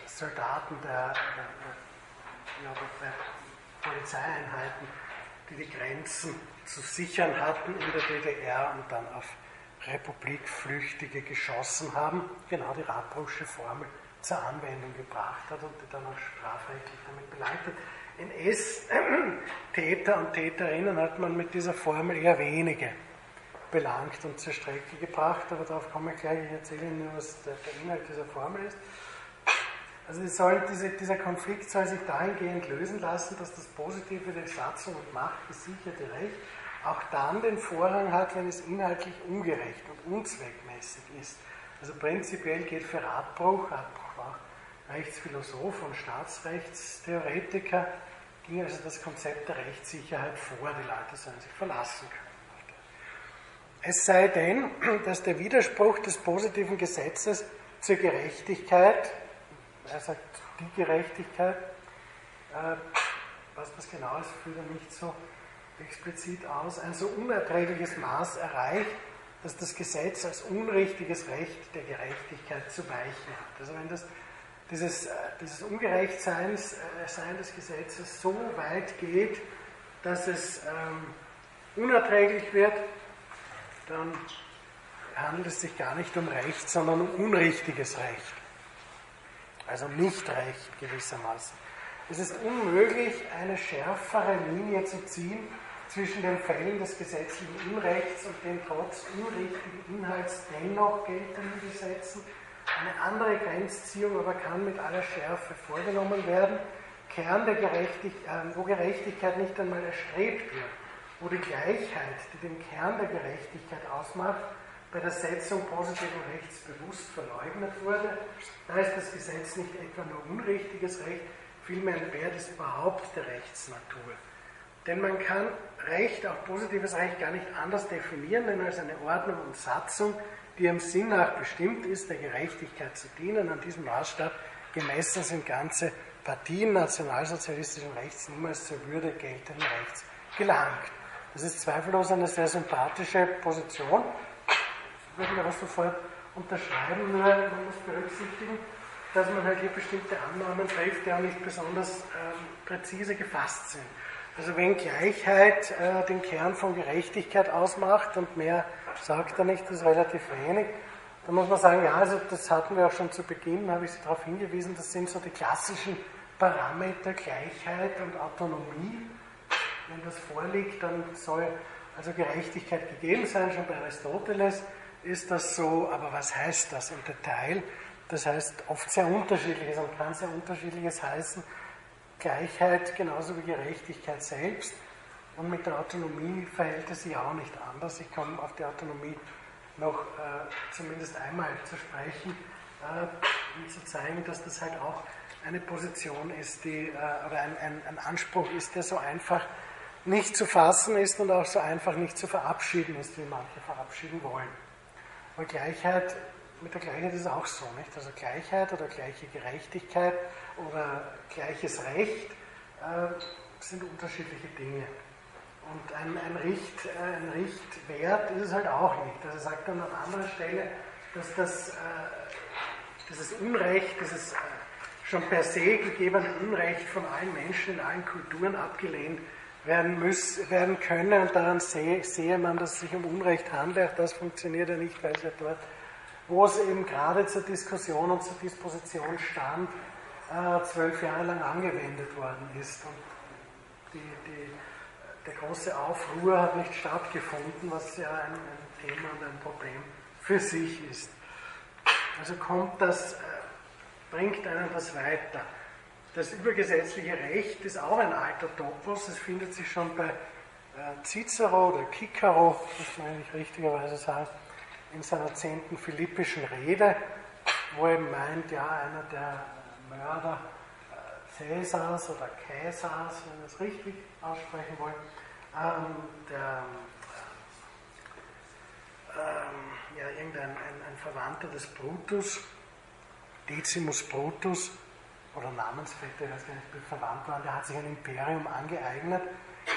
Soldaten der, der, der, der Polizeieinheiten, die die Grenzen zu sichern hatten in der DDR und dann auf Republikflüchtige geschossen haben, genau die Radbruchsche Formel zur Anwendung gebracht hat und die dann auch strafrechtlich damit beleidigt NS-Täter und Täterinnen hat man mit dieser Formel eher wenige belangt und zur Strecke gebracht, aber darauf komme ich gleich. Ich erzähle Ihnen nur, was der, der Inhalt dieser Formel ist. Also soll, diese, dieser Konflikt soll sich dahingehend lösen lassen, dass das Positive der Satzung und Macht gesicherte Recht auch dann den Vorrang hat, wenn es inhaltlich ungerecht und unzweckmäßig ist. Also prinzipiell geht für Radbruch, Radbruch war Rechtsphilosoph und Staatsrechtstheoretiker, ging also das Konzept der Rechtssicherheit vor, die Leute sollen sich verlassen können. Es sei denn, dass der Widerspruch des positiven Gesetzes zur Gerechtigkeit, er sagt die Gerechtigkeit, äh, was das genau ist, führt er nicht so explizit aus, ein so unerträgliches Maß erreicht, dass das Gesetz als unrichtiges Recht der Gerechtigkeit zu weichen hat. Also wenn das dieses, äh, dieses Ungerechtsein äh, des Gesetzes so weit geht, dass es ähm, unerträglich wird, dann handelt es sich gar nicht um Recht, sondern um unrichtiges Recht. Also nicht Recht gewissermaßen. Es ist unmöglich, eine schärfere Linie zu ziehen zwischen den Fällen des gesetzlichen Unrechts und den trotz unrichtigen Inhalts dennoch geltenden Gesetzen eine andere Grenzziehung aber kann mit aller Schärfe vorgenommen werden. Kern der Gerechtigkeit, äh, wo Gerechtigkeit nicht einmal erstrebt wird, wo die Gleichheit, die den Kern der Gerechtigkeit ausmacht, bei der Setzung positiven Rechts bewusst verleugnet wurde, da ist das Gesetz nicht etwa nur unrichtiges Recht, vielmehr entbehrt es überhaupt der Rechtsnatur. Denn man kann Recht, auch positives Recht, gar nicht anders definieren, denn als eine Ordnung und Satzung, die im Sinn nach bestimmt ist, der Gerechtigkeit zu dienen. An diesem Maßstab gemessen sind ganze Partien nationalsozialistischen Rechts niemals zur Würde geltenden Rechts gelangt. Das ist zweifellos eine sehr sympathische Position. Das würde ich aber sofort unterschreiben, nur man muss berücksichtigen, dass man halt hier bestimmte Annahmen trifft, die auch nicht besonders ähm, präzise gefasst sind. Also wenn Gleichheit äh, den Kern von Gerechtigkeit ausmacht und mehr sagt er nicht, das ist relativ wenig, dann muss man sagen, ja, also das hatten wir auch schon zu Beginn, habe ich Sie darauf hingewiesen, das sind so die klassischen Parameter Gleichheit und Autonomie. Wenn das vorliegt, dann soll also Gerechtigkeit gegeben sein, schon bei Aristoteles ist das so, aber was heißt das im Detail? Das heißt oft sehr unterschiedliches und kann sehr unterschiedliches heißen. Gleichheit genauso wie Gerechtigkeit selbst. Und mit der Autonomie verhält es sich auch nicht anders. Ich komme auf die Autonomie noch äh, zumindest einmal zu sprechen, äh, um zu zeigen, dass das halt auch eine Position ist, die, äh, oder ein, ein, ein, Anspruch ist, der so einfach nicht zu fassen ist und auch so einfach nicht zu verabschieden ist, wie manche verabschieden wollen. Aber Gleichheit, mit der Gleichheit ist es auch so, nicht? Also Gleichheit oder gleiche Gerechtigkeit oder gleiches Recht äh, sind unterschiedliche Dinge. Und ein, ein, Richt, äh, ein Richtwert ist es halt auch nicht. Also sagt dann an anderer Stelle, dass das, äh, dieses Unrecht, dieses äh, schon per se gegebene Unrecht von allen Menschen in allen Kulturen abgelehnt werden, muss, werden könne. Und daran sehe, sehe man, dass es sich um Unrecht handelt. Das funktioniert ja nicht, weil es ja dort, wo es eben gerade zur Diskussion und zur Disposition stand, äh, zwölf Jahre lang angewendet worden ist. Und die, die der große Aufruhr hat nicht stattgefunden, was ja ein, ein Thema und ein Problem für sich ist. Also kommt das, äh, bringt einen das weiter. Das übergesetzliche Recht ist auch ein alter Topos. Es findet sich schon bei äh, Cicero oder Cicero, muss man eigentlich richtigerweise sagen, in seiner zehnten philippischen Rede, wo er meint, ja, einer der Mörder äh, Cäsars oder Caesars, wenn wir es richtig aussprechen wollen, ähm, der, ähm, ja, irgendein ein, ein Verwandter des Brutus, Decimus Brutus, oder Namensvetter, ich weiß gar nicht, verwandt waren, der hat sich ein Imperium angeeignet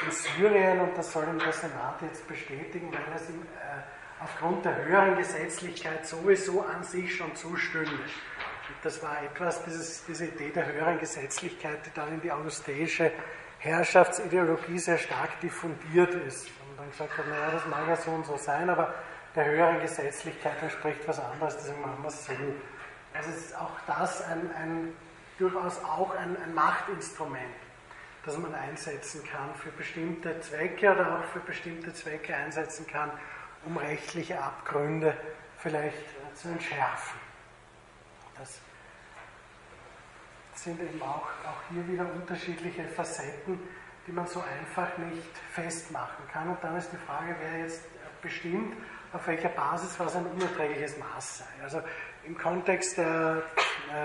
in Syrien und das soll ihm der Senat jetzt bestätigen, weil es ihm äh, aufgrund der höheren Gesetzlichkeit sowieso an sich schon zustünde. Und das war etwas, dieses, diese Idee der höheren Gesetzlichkeit, die dann in die augusteische Herrschaftsideologie sehr stark diffundiert ist. Und dann gesagt hat, naja, das mag ja so und so sein, aber der höheren Gesetzlichkeit entspricht was anderes, deswegen machen wir es so. Also ist auch das ein, ein durchaus auch ein, ein Machtinstrument, das man einsetzen kann für bestimmte Zwecke oder auch für bestimmte Zwecke einsetzen kann, um rechtliche Abgründe vielleicht zu entschärfen. Das sind eben auch, auch hier wieder unterschiedliche Facetten, die man so einfach nicht festmachen kann. Und dann ist die Frage, wer jetzt bestimmt, auf welcher Basis was ein unerträgliches Maß sei. Also im Kontext der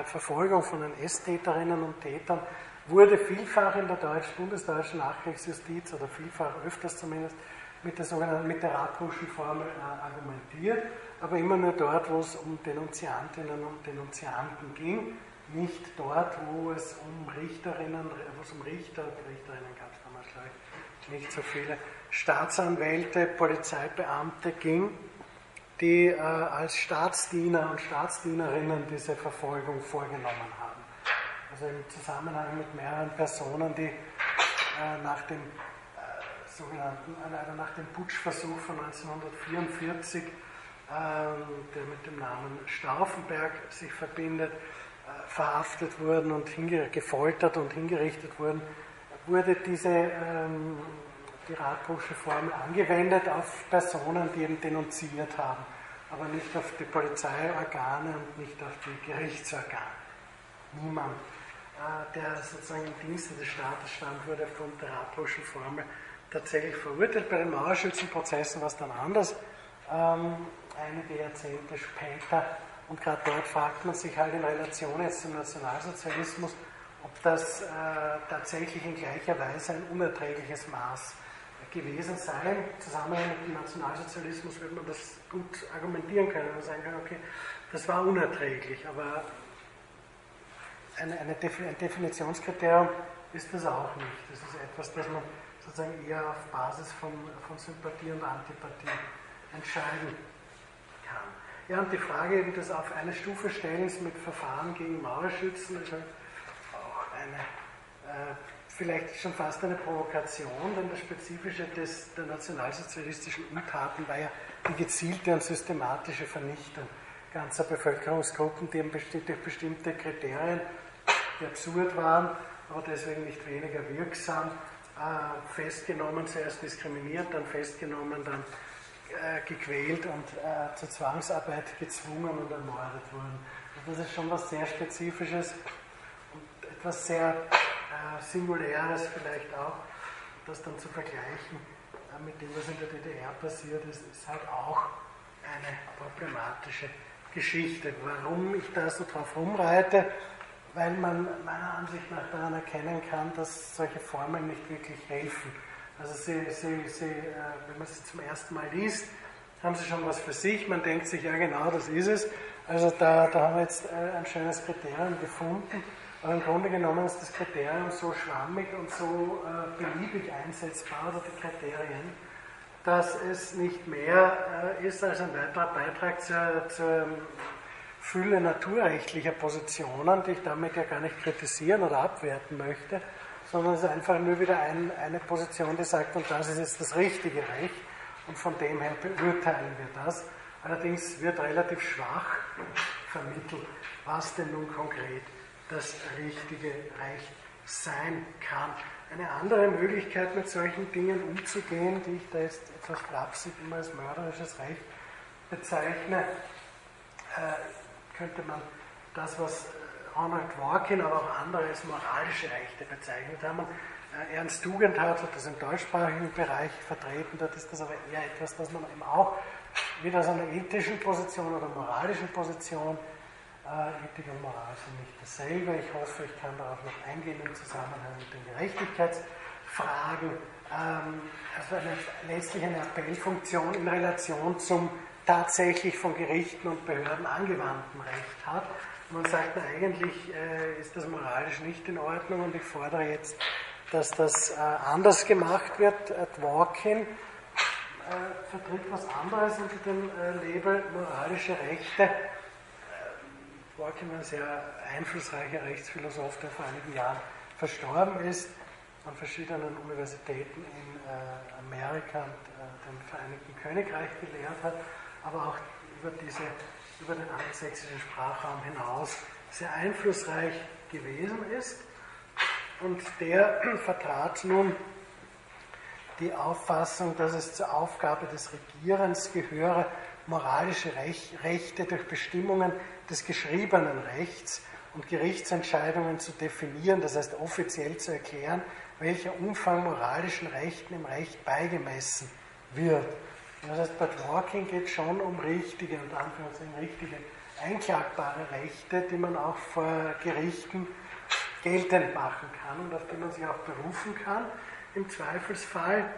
Verfolgung von den S-Täterinnen und Tätern wurde vielfach in der Deutsch, bundesdeutschen Nachkriegsjustiz oder vielfach öfters zumindest mit der sogenannten mit der Radbuschen Formel äh, argumentiert, aber immer nur dort, wo es um Denunziantinnen und Denunzianten ging, nicht dort, wo es um Richterinnen, wo es um Richter, Richterinnen gab es damals gleich nicht so viele, Staatsanwälte, Polizeibeamte ging, die äh, als Staatsdiener und Staatsdienerinnen diese Verfolgung vorgenommen haben. Also im Zusammenhang mit mehreren Personen, die äh, nach dem sogenannten, also nach dem Putschversuch von 1944, ähm, der mit dem Namen Stauffenberg sich verbindet, äh, verhaftet wurden und gefoltert und hingerichtet wurden, wurde diese ähm, die Radbruchsche Formel angewendet auf Personen, die eben denunziert haben, aber nicht auf die Polizeiorgane und nicht auf die Gerichtsorgane. Niemand, äh, der sozusagen im Dienste des Staates stand, wurde aufgrund der Radbruchschen Formel tatsächlich verurteilt. Bei den Mauerschützenprozessen war es dann anders. Ähm, einige Jahrzehnte später, und gerade dort fragt man sich halt in Relation jetzt zum Nationalsozialismus, ob das äh, tatsächlich in gleicher Weise ein unerträgliches Maß gewesen sein. Im Zusammenhang mit dem Nationalsozialismus wird man das gut argumentieren können und sagen können, okay, das war unerträglich, aber eine, eine ein Definitionskriterium ist das auch nicht. Das ist etwas, das man sozusagen eher auf Basis von, von Sympathie und Antipathie entscheiden kann. Ja, und die Frage eben des auf eine Stufe Stellens mit Verfahren gegen Mauerschützen ist halt auch eine äh, vielleicht schon fast eine Provokation, denn das Spezifische des, der nationalsozialistischen Untaten war ja die gezielte und systematische Vernichtung ganzer Bevölkerungsgruppen, die durch bestimmte Kriterien, die absurd waren, aber deswegen nicht weniger wirksam, äh, festgenommen, zuerst diskriminiert, dann festgenommen, dann äh, gequält und äh, zur Zwangsarbeit gezwungen und ermordet wurden. Und das ist schon was sehr Spezifisches und etwas sehr äh, Singuläres vielleicht auch, das dann zu vergleichen äh, mit dem, was in der DDR passiert ist, ist halt auch eine problematische Geschichte. Warum ich da so drauf rumreite? Weil man meiner Ansicht nach daran erkennen kann, dass solche Formeln nicht wirklich helfen. Also sie, sie, sie, äh, wenn man sie zum ersten Mal liest, haben sie schon was für sich. Man denkt sich, ja genau, das ist es. Also da, da haben wir jetzt ein schönes Kriterium gefunden. Aber im Grunde genommen ist das Kriterium so schwammig und so äh, beliebig einsetzbar, oder die Kriterien, dass es nicht mehr äh, ist als ein weiterer Beitrag zur, zur Fülle naturrechtlicher Positionen, die ich damit ja gar nicht kritisieren oder abwerten möchte, sondern es ist einfach nur wieder ein, eine Position, die sagt, und das ist jetzt das richtige Recht und von dem her beurteilen wir das. Allerdings wird relativ schwach vermittelt, was denn nun konkret das richtige Recht sein kann. Eine andere Möglichkeit, mit solchen Dingen umzugehen, die ich da jetzt etwas flapsig immer als mörderisches Recht bezeichne, äh, könnte man das, was Ronald Dworkin, aber auch andere als moralische Rechte bezeichnet haben. Äh, Ernst Tugendhat hat das im deutschsprachigen Bereich vertreten, dort ist das aber eher etwas, das man eben auch wieder aus einer ethischen Position oder moralischen Position, äh, Ethik und Moral sind nicht dasselbe. Ich hoffe, ich kann darauf noch eingehen im Zusammenhang mit den Gerechtigkeitsfragen. Ähm, also eine, letztlich eine Appellfunktion in Relation zum tatsächlich von Gerichten und Behörden angewandten Recht hat. Man sagt, na, eigentlich äh, ist das moralisch nicht in Ordnung und ich fordere jetzt, dass das äh, anders gemacht wird. Dworkin äh, vertritt was anderes unter dem äh, Label moralische Rechte. Äh, Dworkin war ein sehr einflussreicher Rechtsphilosoph, der vor einigen Jahren verstorben ist, an verschiedenen Universitäten in Amerika und dem Vereinigten Königreich gelehrt hat aber auch über, diese, über den angelsächsischen Sprachraum hinaus sehr einflussreich gewesen ist. Und der vertrat nun die Auffassung, dass es zur Aufgabe des Regierens gehöre, moralische Rechte durch Bestimmungen des geschriebenen Rechts und Gerichtsentscheidungen zu definieren, das heißt offiziell zu erklären, welcher Umfang moralischen Rechten im Recht beigemessen wird. Das heißt, bei Dworkin geht es schon um richtige und Anführungszeichen richtige einklagbare Rechte, die man auch vor Gerichten geltend machen kann und auf die man sich auch berufen kann im Zweifelsfall.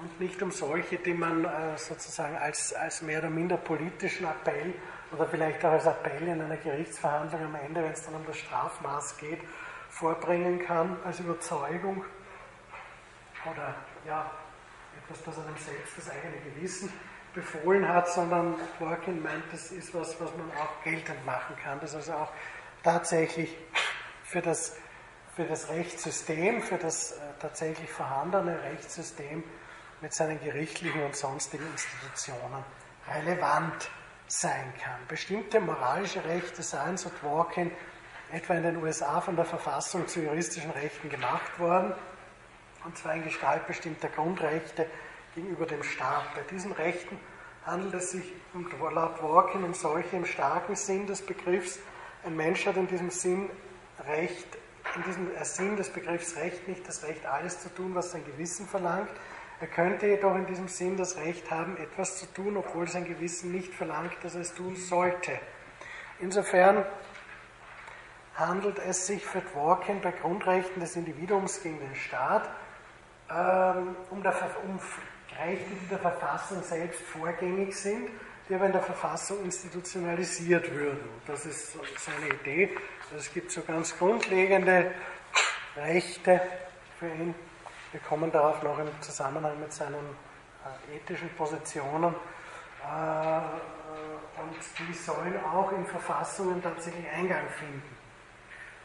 Und nicht um solche, die man äh, sozusagen als, als mehr oder minder politischen Appell oder vielleicht auch als Appell in einer Gerichtsverhandlung am Ende, wenn es dann um das Strafmaß geht, vorbringen kann als Überzeugung. Oder ja, etwas, das einem selbst das eigene Gewissen befohlen hat, sondern Dworkin meint, das ist was, was man auch geltend machen kann. Das also auch tatsächlich für das, für das Rechtssystem, für das äh, tatsächlich vorhandene Rechtssystem mit seinen gerichtlichen und sonstigen Institutionen relevant sein kann. Bestimmte moralische Rechte seien, so Dworkin, etwa in den USA von der Verfassung zu juristischen Rechten gemacht worden und zwar in Gestalt bestimmter Grundrechte gegenüber dem Staat. Bei diesen Rechten handelt es sich laut Dworkin um solche im starken Sinn des Begriffs. Ein Mensch hat in diesem Sinn Recht, in diesem Sinn des Begriffs Recht nicht das Recht, alles zu tun, was sein Gewissen verlangt. Er könnte jedoch in diesem Sinn das Recht haben, etwas zu tun, obwohl sein Gewissen nicht verlangt, dass er es tun sollte. Insofern handelt es sich für Dworkin bei Grundrechten des Individuums gegen den Staat ähm, um, der, um Rechte, die der Verfassung selbst vorgängig sind, die aber in der Verfassung institutionalisiert würden. Das ist seine Idee. Es gibt so ganz grundlegende Rechte für ihn. Wir kommen darauf noch im Zusammenhang mit seinen äh, ethischen Positionen. Äh, und die sollen auch in Verfassungen tatsächlich Eingang finden.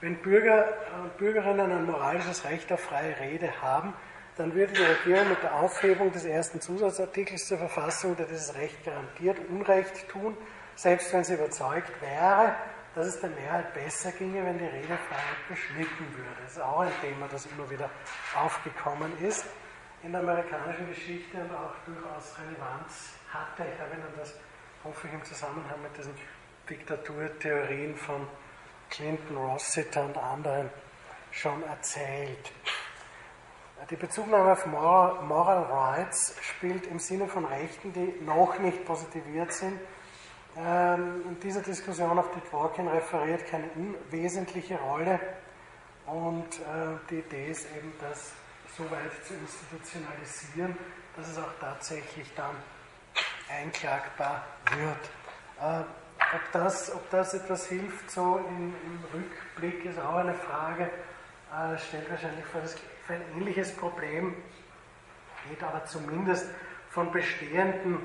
Wenn Bürger und Bürgerinnen ein moralisches Recht auf freie Rede haben, dann würde die Regierung mit der Aufhebung des ersten Zusatzartikels zur Verfassung, der dieses Recht garantiert, Unrecht tun, selbst wenn sie überzeugt wäre, dass es der Mehrheit besser ginge, wenn die Redefreiheit beschnitten würde. Das ist auch ein Thema, das immer wieder aufgekommen ist in der amerikanischen Geschichte und auch durchaus Relevanz hatte. Ich habe Ihnen das, hoffe ich, im Zusammenhang mit diesen Diktaturtheorien von Clinton, Rossiter und anderen schon erzählt. Die Bezugnahme auf Moral Rights spielt im Sinne von Rechten, die noch nicht positiviert sind, ähm, in dieser Diskussion, auf die Dworkin referiert, keine unwesentliche Rolle. Und äh, die Idee ist eben, das so weit zu institutionalisieren, dass es auch tatsächlich dann einklagbar wird. Äh, ob, das, ob das etwas hilft, so im, im Rückblick, ist auch eine Frage, äh, stellt wahrscheinlich vor das ein ähnliches Problem, geht aber zumindest von bestehenden,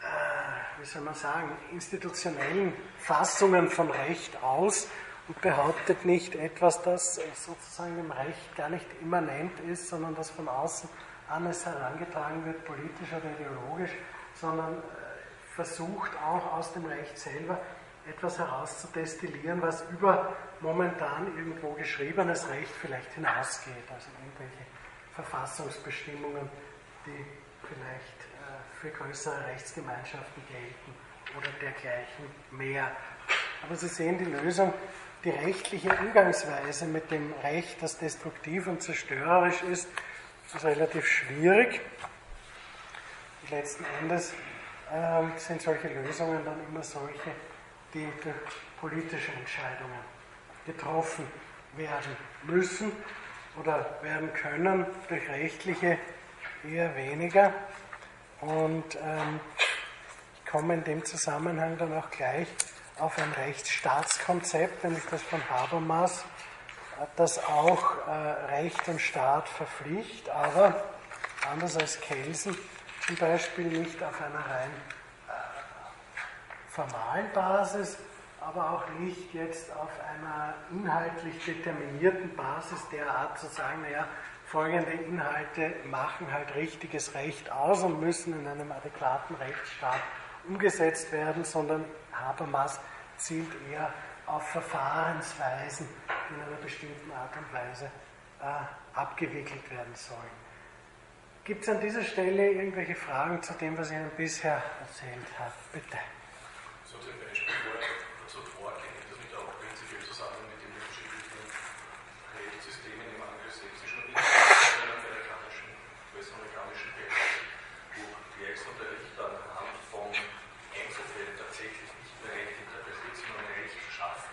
äh, wie soll man sagen, institutionellen Fassungen von Recht aus und behauptet nicht etwas, das sozusagen im Recht gar nicht immanent ist, sondern das von außen an es herangetragen wird, politisch oder ideologisch, sondern äh, versucht auch aus dem Recht selber etwas herauszudestillieren, was über momentan irgendwo geschriebenes Recht vielleicht hinausgeht, also irgendwelche Verfassungsbestimmungen, die vielleicht äh, für größere Rechtsgemeinschaften gelten oder dergleichen mehr. Aber Sie sehen die Lösung, die rechtliche Umgangsweise mit dem Recht, das destruktiv und zerstörerisch ist, ist relativ schwierig. Und letzten Endes äh, sind solche Lösungen dann immer solche, die durch politische Entscheidungen getroffen werden müssen oder werden können, durch rechtliche eher weniger. Und ähm, komme in dem Zusammenhang dann auch gleich auf ein Rechtsstaatskonzept, nämlich das von Habermas, das auch äh, Recht und Staat verpflichtet, aber anders als Kelsen zum Beispiel nicht auf einer rein formalen Basis, aber auch nicht jetzt auf einer inhaltlich determinierten Basis derart zu sagen, naja, folgende Inhalte machen halt richtiges Recht aus und müssen in einem adäquaten Rechtsstaat umgesetzt werden, sondern Habermas zielt eher auf Verfahrensweisen, die in einer bestimmten Art und Weise äh, abgewickelt werden sollen. Gibt es an dieser Stelle irgendwelche Fragen zu dem, was ich Ihnen bisher erzählt habe? Bitte. So zum Beispiel so vorgehen, das nicht auch prinzipiell zusammen mit den unterschiedlichen Rechtssystemen im angelsächsischen und internationalen US-amerikanischen Bereich, wo Gleichsonderrecht anhand von Einzelfällen tatsächlich nicht mehr Recht interpretiert, sondern Recht schafft?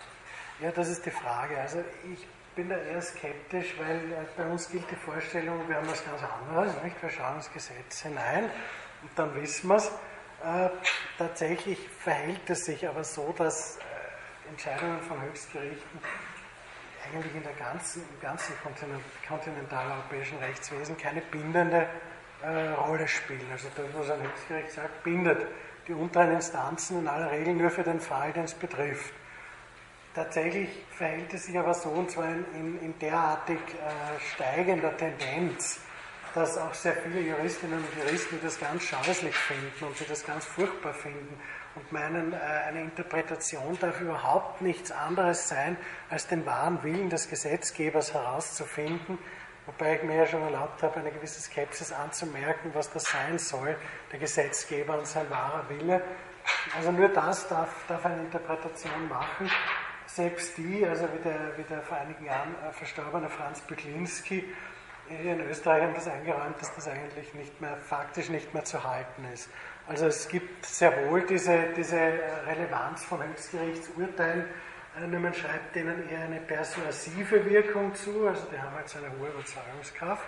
Ja, das ist die Frage. Also ich bin da eher skeptisch, weil äh, bei uns gilt die Vorstellung, wir haben was ganz anderes, nicht? wir schauen ins Gesetz hinein und dann wissen wir es. Äh, tatsächlich verhält es sich aber so, dass äh, Entscheidungen von Höchstgerichten eigentlich in der ganzen, im ganzen kontinentaleuropäischen Rechtswesen keine bindende äh, Rolle spielen. Also das, was ein Höchstgericht sagt, bindet die unteren Instanzen in aller Regel nur für den Fall, den es betrifft. Tatsächlich verhält es sich aber so, und zwar in, in, derartig äh, steigender Tendenz, dass auch sehr viele Juristinnen und Juristen das ganz scheußlich finden und sie das ganz furchtbar finden und meinen, äh, eine Interpretation darf überhaupt nichts anderes sein, als den wahren Willen des Gesetzgebers herauszufinden, wobei ich mir ja schon erlaubt habe, eine gewisse Skepsis anzumerken, was das sein soll, der Gesetzgeber und sein wahrer Wille. Also nur das darf, darf eine Interpretation machen selbst die, also wie der, wie der vor einigen Jahren äh, verstorbene Franz Bücklinski, in Österreich haben das eingeräumt, dass das eigentlich nicht mehr, faktisch nicht mehr zu halten ist. Also es gibt sehr wohl diese, diese Relevanz von Höchstgerichtsurteilen, nur man schreibt denen eher eine persuasive Wirkung zu, also die haben jetzt eine hohe Überzeugungskraft,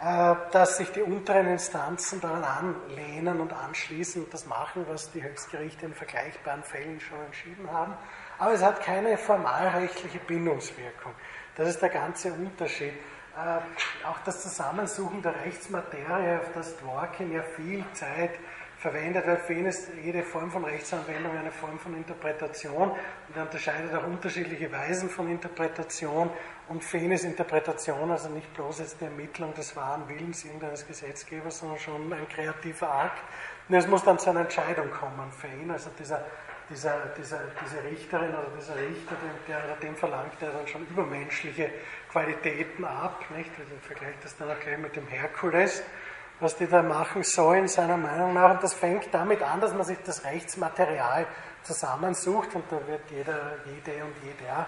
äh, dass sich die unteren Instanzen daran anlehnen und anschließen und das machen, was die Höchstgerichte in vergleichbaren Fällen schon entschieden haben aber es hat keine formalrechtliche Bindungswirkung. Das ist der ganze Unterschied. Äh, auch das Zusammensuchen der Rechtsmaterie, auf das Dworkin ja viel Zeit verwendet, weil für ihn ist jede Form von Rechtsanwendung eine Form von Interpretation und er unterscheidet auch unterschiedliche Weisen von Interpretation und für ihn ist Interpretation also nicht bloß jetzt die Ermittlung des wahren Willens irgendeines Gesetzgebers, sondern schon ein kreativer Akt. Und es muss dann zu einer Entscheidung kommen für ihn, also dieser dieser, dieser, diese Richterin oder dieser Richter, der, der, dem verlangt er dann schon übermenschliche Qualitäten ab. Nicht? Also vergleicht das dann auch gleich mit dem Herkules, was die da machen sollen, seiner Meinung nach. Und das fängt damit an, dass man sich das Rechtsmaterial zusammensucht und da wird jeder, jede und jeder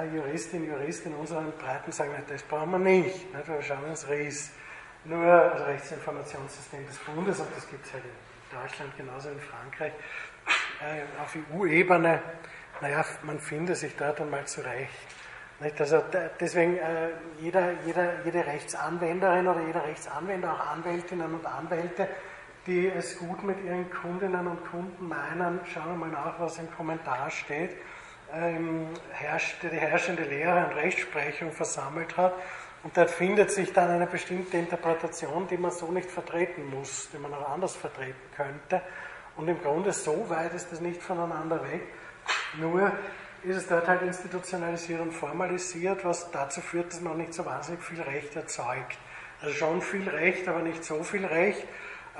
äh, Juristin, Jurist in unseren Breiten sagen, nein, das brauchen wir nicht. nicht? Wir schauen uns RIS. Nur das Rechtsinformationssystem des Bundes, und das gibt es halt in Deutschland genauso in Frankreich, äh, auf EU-Ebene, naja, man findet sich dort einmal zurecht. Nicht? Also deswegen äh, jeder, jeder, jede Rechtsanwenderin oder jeder Rechtsanwender, auch Anwältinnen und Anwälte, die es gut mit ihren Kundinnen und Kunden meinen, schauen wir mal nach, was im Kommentar steht, ähm, herrscht, die herrschende Lehre und Rechtsprechung versammelt hat. Und dort findet sich dann eine bestimmte Interpretation, die man so nicht vertreten muss, die man auch anders vertreten könnte. Und im Grunde so weit ist das nicht voneinander weg. Nur ist es dort halt institutionalisiert und formalisiert, was dazu führt, dass man nicht so wahnsinnig viel Recht erzeugt. Also schon viel Recht, aber nicht so viel Recht.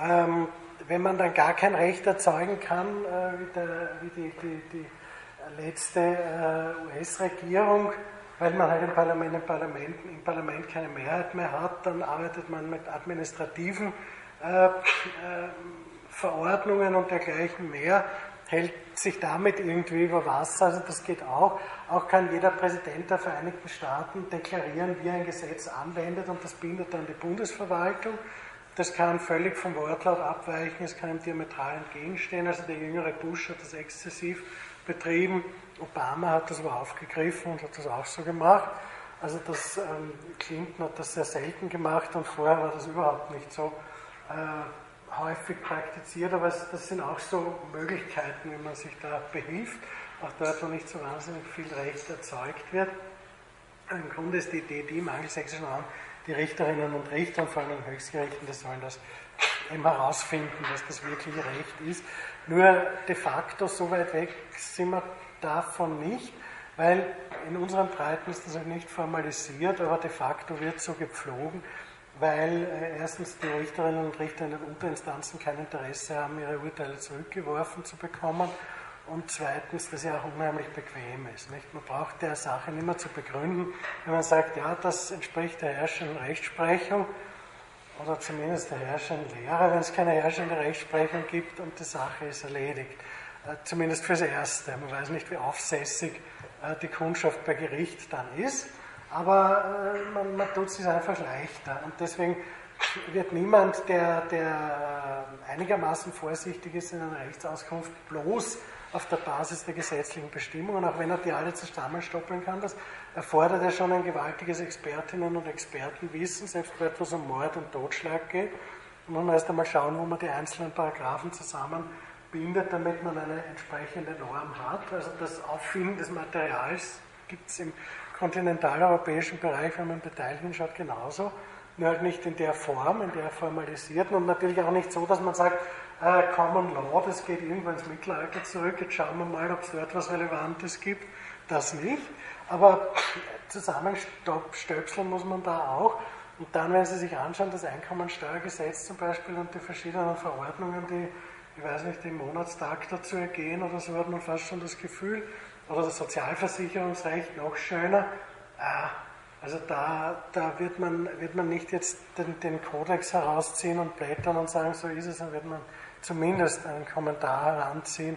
Ähm, wenn man dann gar kein Recht erzeugen kann, äh, wie, der, wie die, die, die, letzte äh, US-Regierung, weil man halt im Parlament, im, Parlament, im Parlament keine Mehrheit mehr hat, dann arbeitet man mit administrativen äh, äh Verordnungen und dergleichen mehr, hält sich damit irgendwie über Wasser. Also das geht auch. Auch kann jeder Präsident der Vereinigten Staaten deklarieren, wie er ein Gesetz anwendet und das bindet dann die Bundesverwaltung. Das kann völlig vom Wortlaut abweichen, es kann ihm diametral entgegenstehen. Also der jüngere Bush hat das exzessiv betrieben, Obama hat das aber aufgegriffen und hat das auch so gemacht. Also das, ähm, Clinton hat das sehr selten gemacht und vorher war das überhaupt nicht so äh, häufig praktiziert, aber das sind auch so Möglichkeiten, wie man sich da behilft, auch dort, wo nicht so wahnsinnig viel Recht erzeugt wird. Im Grunde ist die Idee, die im angelsächsischen Raum, die Richterinnen und Richter und vor allem Höchstgerichten, die sollen das eben herausfinden, dass das wirklich Recht ist. Nur de facto so weit weg sind wir davon nicht, weil in unseren Breiten ist das halt nicht formalisiert, aber de facto wird so gepflogen, weil äh, erstens die Richterinnen und Richter in den Unterinstanzen kein Interesse haben, ihre Urteile zurückgeworfen zu bekommen und zweitens, dass ja auch unheimlich bequem ist. Nicht? Man braucht der Sache nicht mehr zu begründen, wenn man sagt, ja, das entspricht der herrschenden Rechtsprechung oder zumindest der herrschenden Lehre, wenn es keine herrschende Rechtsprechung gibt und die Sache ist erledigt. Äh, zumindest fürs Erste. Man weiß nicht, wie aufsässig äh, die Kundschaft bei Gericht dann ist, aber äh, man, man tut es sich einfach leichter. Und deswegen wird niemand, der, der einigermaßen vorsichtig ist in einer Rechtsauskunft, bloß auf der Basis der gesetzlichen Bestimmungen, auch wenn er die alle zusammenstoppeln kann, das erfordert ja schon ein gewaltiges Expertinnen- und Expertenwissen, selbst wenn etwas um Mord und Totschlag geht. Und man erst einmal schauen, wo man die einzelnen Paragraphen zusammenbindet, damit man eine entsprechende Norm hat. Also das Auffinden des Materials gibt es im kontinentaleuropäischen Bereich, wenn man Detail hinschaut, genauso. Nur halt nicht in der Form, in der formalisierten und natürlich auch nicht so, dass man sagt, äh, Common Law, das geht irgendwann ins Mittelalter zurück, jetzt schauen wir mal, ob es dort was Relevantes gibt. Das nicht. Aber zusammenstöpseln muss man da auch. Und dann, wenn Sie sich anschauen, das Einkommensteuergesetz zum Beispiel und die verschiedenen Verordnungen, die, ich weiß nicht, im Monatstag dazu ergehen oder so, hat man fast schon das Gefühl, oder das Sozialversicherungsrecht noch schöner. Äh, also da, da wird, man, wird man nicht jetzt den, den Kodex herausziehen und blättern und sagen, so ist es, dann wird man zumindest einen Kommentar heranziehen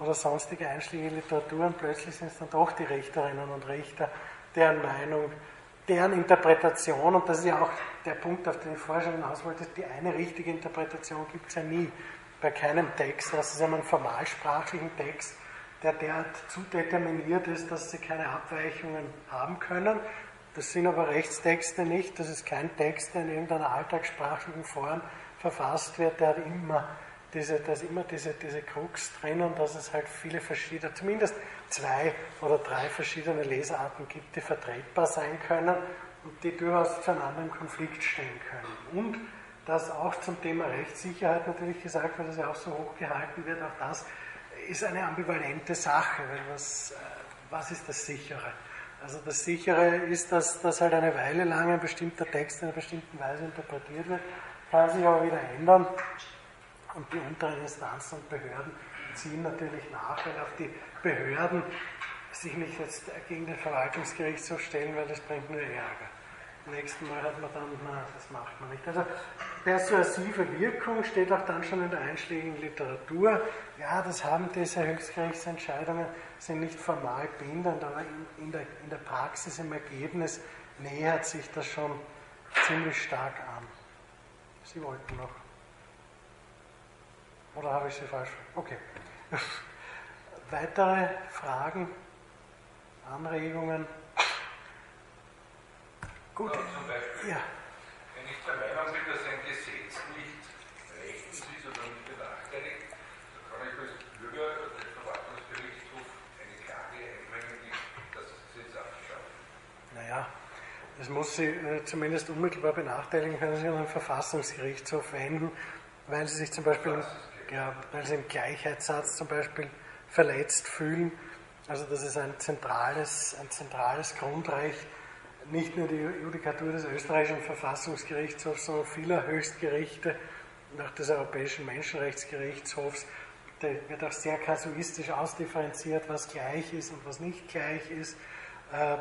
oder sonstige einschlägige Literatur und plötzlich sind es dann doch die Richterinnen und Richter, deren Meinung, deren Interpretation, und das ist ja auch der Punkt, auf den ich vorher schon hinaus wollte, die eine richtige Interpretation gibt es ja nie bei keinem Text. Das ist einmal ein formalsprachlichen Text, der derart zu determiniert ist, dass sie keine Abweichungen haben können. Das sind aber Rechtstexte nicht. Das ist kein Text, der in irgendeiner alltagssprachlichen Form verfasst wird. Der hat immer diese, da ist immer diese, diese Krux drin und dass es halt viele verschiedene, zumindest zwei oder drei verschiedene Lesarten gibt, die vertretbar sein können und die durchaus zueinander im Konflikt stehen können. Und dass auch zum Thema Rechtssicherheit natürlich gesagt wird, dass ja auch so hoch gehalten wird, auch das ist eine ambivalente Sache, weil was, äh, was ist das Sichere? Also das Sichere ist, dass, dass halt eine Weile lang ein bestimmter Text in einer bestimmten Weise interpretiert wird, kann sich aber wieder ändern. Und die unteren Instanzen und Behörden ziehen natürlich nach, weil auf die Behörden sich nicht jetzt gegen den Verwaltungsgerichtshof stellen, weil das bringt nur Ärger. Nächsten Mal hat man dann, na, das macht man nicht. Also persuasive Wirkung steht auch dann schon in der einschlägigen Literatur. Ja, das haben diese Höchstgerichtsentscheidungen, sind nicht formal bindend, aber in, in, der, in der Praxis, im Ergebnis nähert sich das schon ziemlich stark an. Sie wollten noch. Oder habe ich sie falsch? Okay. Weitere Fragen, Anregungen? Gut. Ja, zum Beispiel, ja. Wenn ich der Meinung bin, dass ein Gesetz nicht rechtens ist oder nicht benachteiligt, dann kann ich als Bürger oder als Verwaltungsgerichtshof eine Klage einbringen, die das Gesetz abschafft. Naja. Es muss Sie äh, zumindest unmittelbar benachteiligen, können Sie an den Verfassungsgerichtshof wenden, weil Sie sich zum Beispiel ja, weil sie im Gleichheitssatz zum Beispiel verletzt fühlen. Also das ist ein zentrales, ein zentrales Grundrecht, nicht nur die Judikatur des österreichischen Verfassungsgerichtshofs, sondern vieler Höchstgerichte und auch des Europäischen Menschenrechtsgerichtshofs. Da wird auch sehr kasuistisch ausdifferenziert, was gleich ist und was nicht gleich ist. Äh,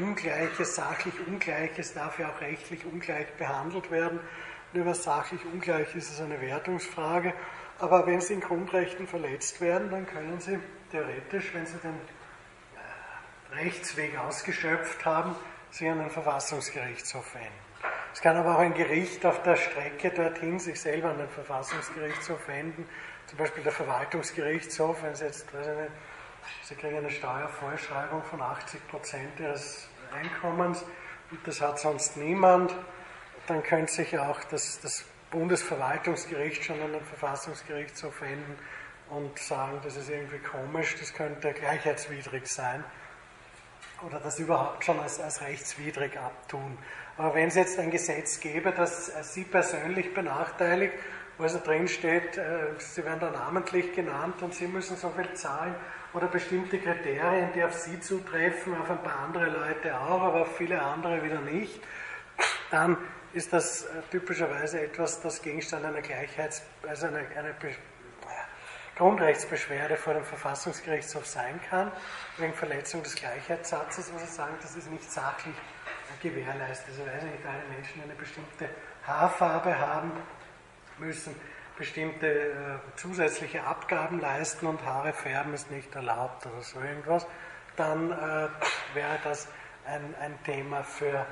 Ungleiches, sachlich Ungleiches darf ja auch rechtlich ungleich behandelt werden. Nur was sachlich ungleich ist, ist eine Wertungsfrage. Aber wenn sie in Grundrechten verletzt werden, dann können sie theoretisch, wenn sie den äh, Rechtsweg ausgeschöpft haben, sich an den Verfassungsgerichtshof wenden. Es kann aber auch ein Gericht auf der Strecke dorthin sich selber an den Verfassungsgerichtshof wenden. Zum Beispiel der Verwaltungsgerichtshof, wenn Sie jetzt, weiß ich nicht, Sie kriegen eine Steuervorschreibung von 80 Prozent Ihres Einkommens und das hat sonst niemand, dann könnte sich auch das, das Bundesverwaltungsgericht schon an den Verfassungsgerichtshof wenden und sagen, das ist irgendwie komisch, das könnte gleichheitswidrig sein oder das überhaupt schon als, als rechtswidrig abtun. Aber wenn es jetzt ein Gesetz gäbe, das Sie persönlich benachteiligt, wo also drin steht, äh, Sie werden da namentlich genannt und Sie müssen so viel zahlen oder bestimmte Kriterien, die auf Sie zutreffen, auf ein paar andere Leute auch, aber auf viele andere wieder nicht, dann ist das äh, typischerweise etwas, das Gegenstand einer Gleichheits-, also einer, einer Grundrechtsbeschwerde vor dem Verfassungsgerichtshof sein kann, wegen Verletzung des Gleichheitssatzes, wo Sie sagen, das ist nicht sachlich gewährleistet. Also weiß nicht, alle Menschen eine bestimmte Haarfarbe haben, müssen bestimmte äh, zusätzliche Abgaben leisten und Haare färben ist nicht erlaubt oder so irgendwas, dann äh, wäre das ein, ein Thema für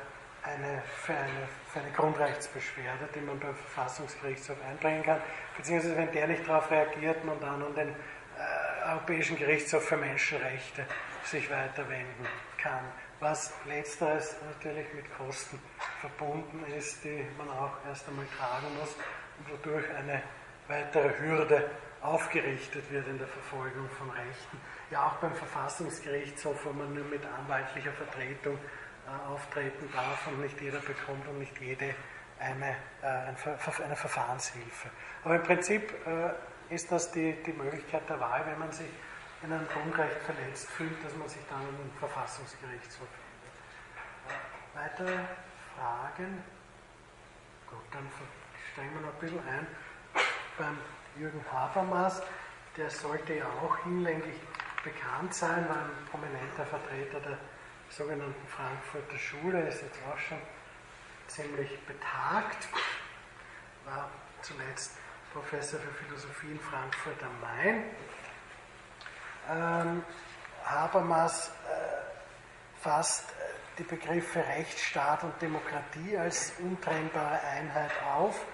eine, für, eine, eine Grundrechtsbeschwerde, die man beim Verfassungsgerichtshof einbringen kann, beziehungsweise wenn der nicht darauf reagiert, man dann an den äh, Europäischen Gerichtshof für Menschenrechte sich weiter wenden kann. Was letzteres natürlich mit Kosten verbunden ist, die man auch erst einmal tragen muss und wodurch eine weitere Hürde aufgerichtet wird in der Verfolgung von Rechten. Ja, auch beim Verfassungsgerichtshof, wo man nur mit anwaltlicher Vertretung auftreten darf und nicht jeder bekommt und nicht jede eine, äh, eine Verfahrenshilfe. Aber im Prinzip äh, ist das die, die Möglichkeit der Wahl, wenn man sich in einem Grundrecht verletzt fühlt, dass man sich dann an den Verfassungsgerichtshof wendet. Weitere Fragen? Gut, dann steigen wir noch ein bisschen ein beim Jürgen Habermas. Der sollte ja auch hinlänglich bekannt sein, war ein prominenter Vertreter der sogenannten Frankfurter Schule, ist jetzt auch schon ziemlich betagt, war zuletzt Professor für Philosophie in Frankfurt am Main. Ähm, Habermas äh, fasst äh, die Begriffe Rechtsstaat und Demokratie als untrennbare Einheit auf.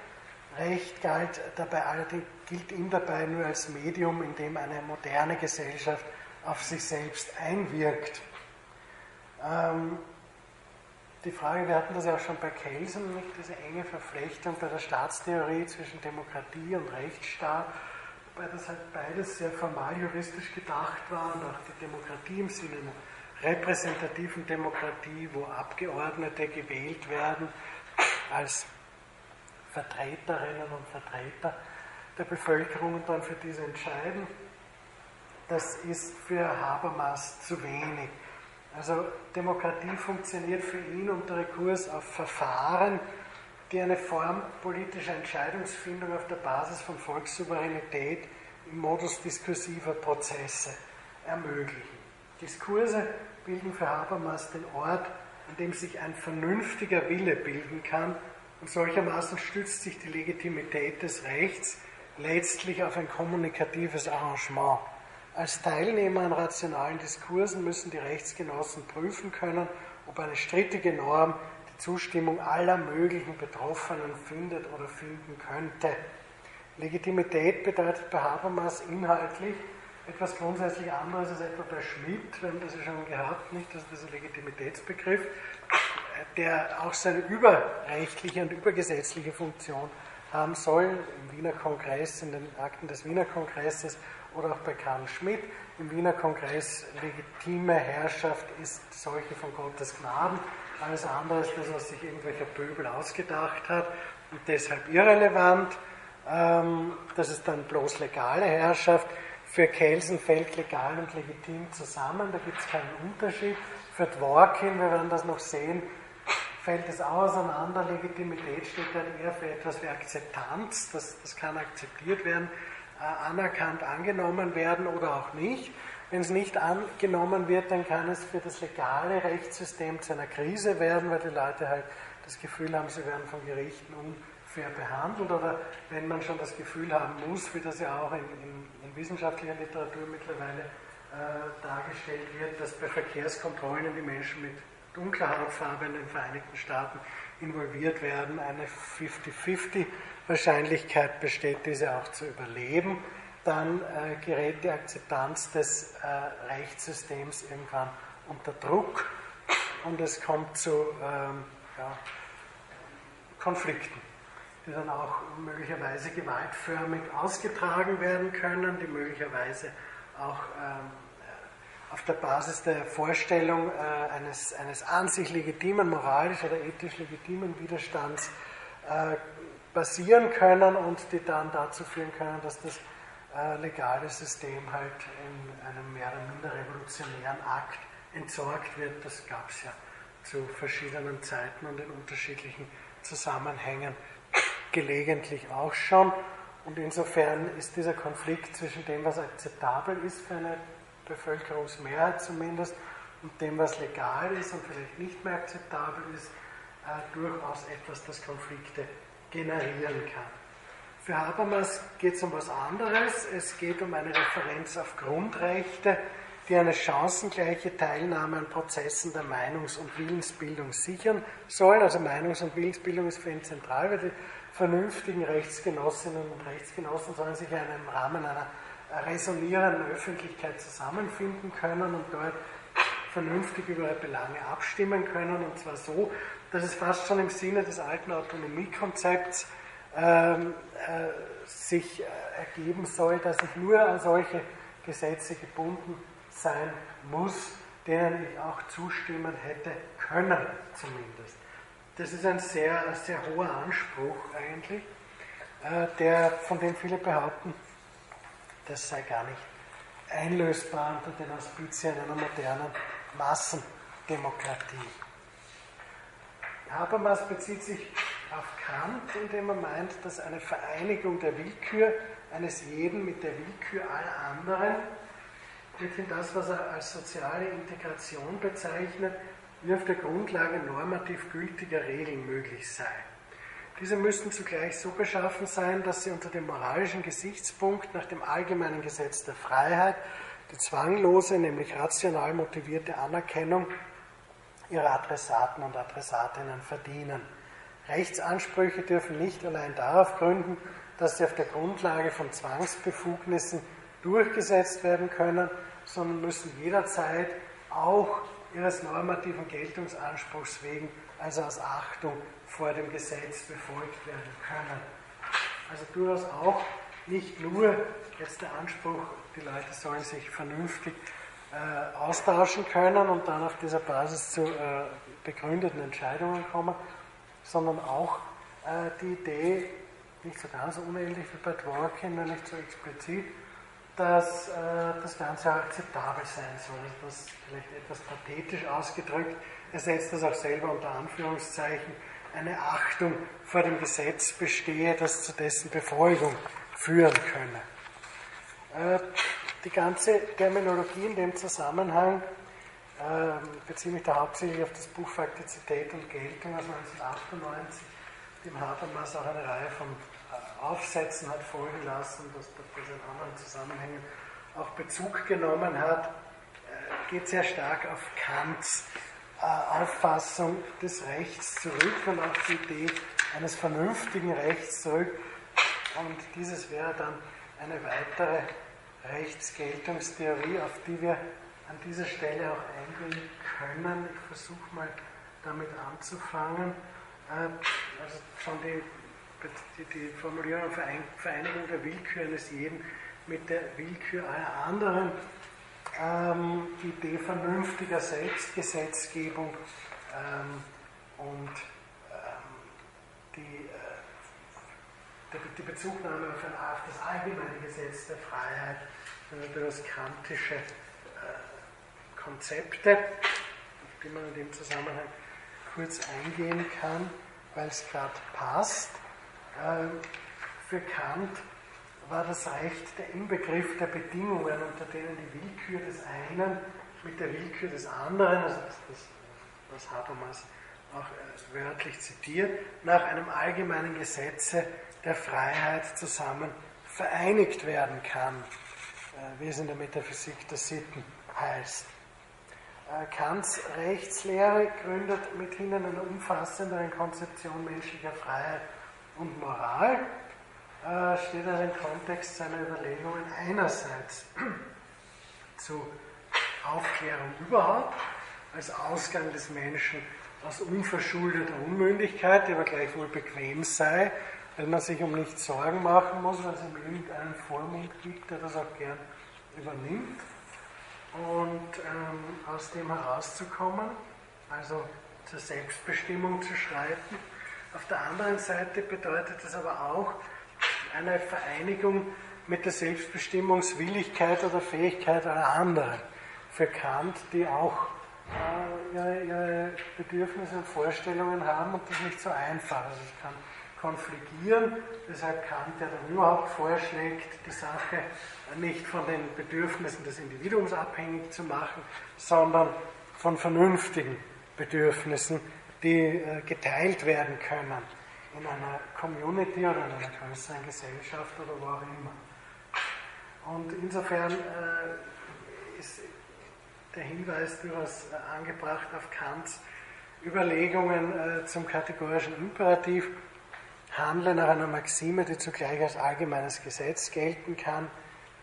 Recht galt dabei allerdings, gilt ihm dabei nur als Medium, in dem eine moderne Gesellschaft auf sich selbst einwirkt. Ähm, die Frage, wir hatten das ja auch schon bei Kelsen, nicht diese enge Verflechtung bei der Staatstheorie zwischen Demokratie und Rechtsstaat, wobei das halt beides sehr formal juristisch gedacht war und auch die Demokratie im Sinne einer repräsentativen Demokratie, wo Abgeordnete gewählt werden als Vertreterinnen und Vertreter der Bevölkerung und dann für diese entscheiden, das ist für Habermas zu wenig. Also Demokratie funktioniert für ihn unter Rekurs auf Verfahren, die eine Form politischer Entscheidungsfindung auf der Basis von Volkssouveränität im Modus diskursiver Prozesse ermöglichen. Diskurse bilden für Habermas den Ort, an dem sich ein vernünftiger Wille bilden kann und solchermaßen stützt sich die Legitimität des Rechts letztlich auf ein kommunikatives Arrangement. Als Teilnehmer an rationalen Diskursen müssen die Rechtsgenossen prüfen können, ob eine strittige Norm die Zustimmung aller möglichen Betroffenen findet oder finden könnte. Legitimität bedeutet bei Habermas inhaltlich etwas grundsätzlich anderes als etwa bei Schmidt, wir haben das ja schon gehabt, nicht, also dieser Legitimitätsbegriff, der auch seine überrechtliche und übergesetzliche Funktion haben soll, im Wiener Kongress, in den Akten des Wiener Kongresses oder auch bei Karl Schmidt im Wiener Kongress legitime Herrschaft ist solche von Gottes Gnaden. Alles andere ist das, was sich irgendwelcher Pöbel ausgedacht hat und deshalb irrelevant. Ähm, das ist dann bloß legale Herrschaft. Für Kelsen fällt legal und legitim zusammen, da gibt es keinen Unterschied. Für Dworkin, wir werden das noch sehen, fällt es auseinander. Legitimität steht dann eher für etwas wie Akzeptanz, das, das kann akzeptiert werden. Äh, anerkannt angenommen werden oder auch nicht. Wenn es nicht angenommen wird, dann kann es für das legale Rechtssystem zu einer Krise werden, weil die Leute halt das Gefühl haben, sie werden von Gerichten fair behandelt oder wenn man schon das Gefühl haben muss, wie das ja auch in, in, in wissenschaftlicher Literatur mittlerweile äh, dargestellt wird, dass bei Verkehrskontrollen die Menschen mit dunkler Hautfarbe in den Vereinigten Staaten involviert werden, eine 50-50 Wahrscheinlichkeit besteht, diese auch zu überleben, dann äh, gerät die Akzeptanz des äh, Rechtssystems irgendwann unter Druck und es kommt zu ähm, ja, Konflikten, die dann auch möglicherweise gewaltförmig ausgetragen werden können, die möglicherweise auch ähm, auf der Basis der Vorstellung äh, eines, eines an sich legitimen, moralisch oder ethisch legitimen Widerstands äh, basieren können und die dann dazu führen können, dass das äh, legale System halt in einem mehr oder minder revolutionären Akt entsorgt wird. Das gab es ja zu verschiedenen Zeiten und in unterschiedlichen Zusammenhängen gelegentlich auch schon. Und insofern ist dieser Konflikt zwischen dem, was akzeptabel ist für eine Bevölkerungsmehrheit zumindest, und dem, was legal ist und vielleicht nicht mehr akzeptabel ist, äh, durchaus etwas, das Konflikte generieren kann. Für Habermas geht es um was anderes. Es geht um eine Referenz auf Grundrechte, die eine chancengleiche Teilnahme an Prozessen der Meinungs- und Willensbildung sichern sollen. Also Meinungs- und Willensbildung ist für ihn zentral, weil die vernünftigen Rechtsgenossinnen und Rechtsgenossen sollen sich ja im Rahmen einer resonierenden Öffentlichkeit zusammenfinden können und dort vernünftig über ihre Belange abstimmen können. Und zwar so, dass es fast schon im Sinne des alten Autonomiekonzepts ähm, äh, sich äh, ergeben soll, dass ich nur an solche Gesetze gebunden sein muss, denen ich auch zustimmen hätte können, zumindest. Das ist ein sehr, sehr hoher Anspruch eigentlich, äh, der, von dem viele behaupten, das sei gar nicht einlösbar unter den Auspizien einer modernen Massendemokratie. Habermas bezieht sich auf Kant, indem er meint, dass eine Vereinigung der Willkür eines jeden mit der Willkür aller anderen in das, was er als soziale Integration bezeichnet, wie auf der Grundlage normativ gültiger Regeln möglich sei. Diese müssten zugleich so beschaffen sein, dass sie unter dem moralischen Gesichtspunkt nach dem allgemeinen Gesetz der Freiheit die zwanglose, nämlich rational motivierte Anerkennung ihrer Adressaten und Adressatinnen verdienen. Rechtsansprüche dürfen nicht allein darauf gründen, dass sie auf der Grundlage von Zwangsbefugnissen durchgesetzt werden können, sondern müssen jederzeit auch ihres normativen Geltungsanspruchs wegen, also aus Achtung vor dem Gesetz befolgt werden können. Also durchaus auch nicht nur jetzt der Anspruch, die Leute sollen sich vernünftig äh, austauschen können und dann auf dieser Basis zu äh, begründeten Entscheidungen kommen, sondern auch äh, die Idee, nicht so ganz unähnlich wie bei Dworkin, wenn nicht so explizit, dass äh, das Ganze akzeptabel sein soll. Also das vielleicht etwas pathetisch ausgedrückt, er setzt das auch selber unter Anführungszeichen, eine Achtung vor dem Gesetz bestehe, das zu dessen Befolgung führen könne. Äh, die ganze Terminologie in dem Zusammenhang äh, beziehe mich da hauptsächlich auf das Buch Faktizität und Geltung aus 1998, dem Habermas auch eine Reihe von äh, Aufsätzen hat folgen lassen, das, das in anderen Zusammenhängen auch Bezug genommen hat, äh, geht sehr stark auf Kants Auffassung des Rechts zurück und auf die Idee eines vernünftigen Rechts zurück. Und dieses wäre dann eine weitere Rechtsgeltungstheorie, auf die wir an dieser Stelle auch eingehen können. Ich versuche mal damit anzufangen. Also schon die, die, die Formulierung Vereinigung der Willkür eines jeden mit der Willkür aller anderen ähm, die Idee vernünftiger Selbstgesetzgebung ähm, und ähm, die, äh, die, Bezugnahme auf, ein, auf, das allgemeine Gesetz der Freiheit, äh, das kantische äh, Konzepte, auf die man in dem Zusammenhang kurz eingehen kann, weil es gerade passt. Ähm, für Kant war das Recht der Inbegriff der Bedingungen, unter denen die Willkür des einen mit der Willkür des anderen, also das, das was Habermas auch äh, wörtlich zitiert, nach einem allgemeinen Gesetze der Freiheit zusammen vereinigt werden kann, äh, wie es in der Metaphysik der Sitten heißt. Äh, Kants Rechtslehre gründet mithin eine umfassendere Konzeption menschlicher Freiheit und Moral, steht also im Kontext seiner Überlegungen einerseits zu Aufklärung überhaupt als Ausgang des Menschen aus unverschuldeter Unmündigkeit, die aber gleichwohl bequem sei, weil man sich um nichts Sorgen machen muss, weil es ihm irgendeinen Vormund gibt, der das auch gern übernimmt. Und ähm, aus dem herauszukommen, also zur Selbstbestimmung zu schreiten. Auf der anderen Seite bedeutet das aber auch eine Vereinigung mit der Selbstbestimmungswilligkeit oder Fähigkeit aller anderen. Für Kant, die auch äh, ihre, ihre, Bedürfnisse und Vorstellungen haben und das nicht so einfach. Also konfligieren, deshalb Kant ja dann überhaupt vorschlägt, die Sache nicht von den Bedürfnissen des Individuums abhängig zu machen, sondern von vernünftigen Bedürfnissen, die äh, geteilt werden können in einer Community oder in einer größeren Gesellschaft oder wo auch immer. Und insofern äh, ist der Hinweis durchaus äh, angebracht auf Kants Überlegungen zum kategorischen Imperativ. Handle nach einer Maxime, die zugleich als allgemeines Gesetz gelten kann.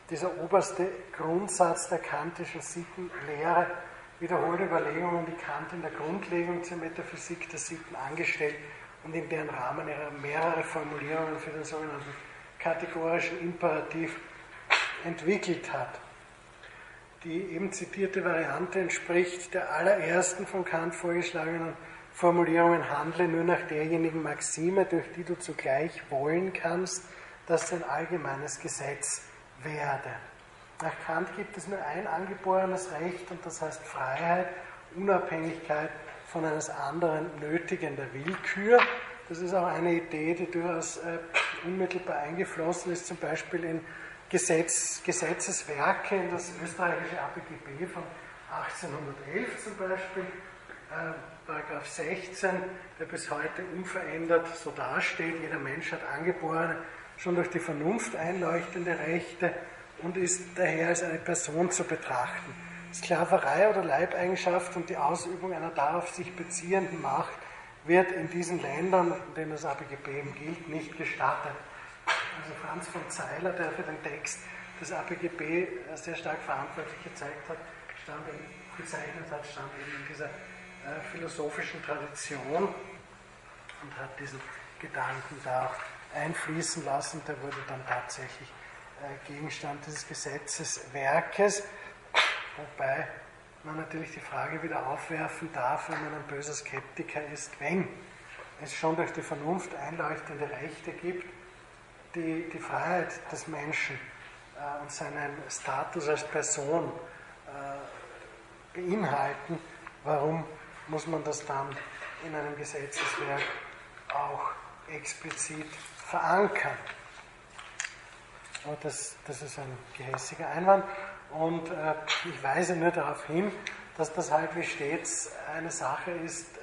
Dieser oberste Grundsatz der kantischen Sittenlehre wiederholt Überlegungen, die Kant in der Grundlegung zur Metaphysik der Sitten angestellt und in deren Rahmen er mehrere Formulierungen für den sogenannten kategorischen Imperativ entwickelt hat. Die eben zitierte Variante entspricht der allerersten von Kant vorgeschlagenen Formulierungen, handle nur nach derjenigen Maxime, durch die du zugleich wollen kannst, dass ein allgemeines Gesetz werde. Nach Kant gibt es nur ein angeborenes Recht und das heißt Freiheit, Unabhängigkeit von eines anderen nötigender Willkür. Das ist auch eine Idee, die durchaus äh, unmittelbar eingeflossen ist, zum Beispiel in Gesetz, Gesetzeswerke in das österreichische APGB von 1811 zum Beispiel, äh, Paragraph 16, der bis heute unverändert so dasteht, jeder Mensch hat angeborene, schon durch die Vernunft einleuchtende Rechte und ist daher als eine Person zu betrachten. Sklaverei oder Leibeigenschaft und die Ausübung einer darauf sich beziehenden Macht wird in diesen Ländern, in denen das APGB eben gilt, nicht gestattet also Franz von Zeiler, der für den Text des APGB sehr stark verantwortlich gezeigt hat, stand eben, gezeichnet hat, stand eben in dieser philosophischen Tradition und hat diesen Gedanken da auch einfließen lassen. Der wurde dann tatsächlich äh, Gegenstand dieses Gesetzeswerkes, wobei man natürlich die Frage wieder aufwerfen darf, wenn man ein böser Skeptiker ist, wenn es schon durch die Vernunft einleuchtende Rechte gibt, die, die Freiheit des Menschen äh, und seinen Status als Person äh, beinhalten, warum muss man das dann in einem Gesetzeswerk auch explizit verankern? Aber das, das ist ein gehässiger Einwand und äh, ich weise nur darauf hin, dass das halt wie stets eine Sache ist, äh,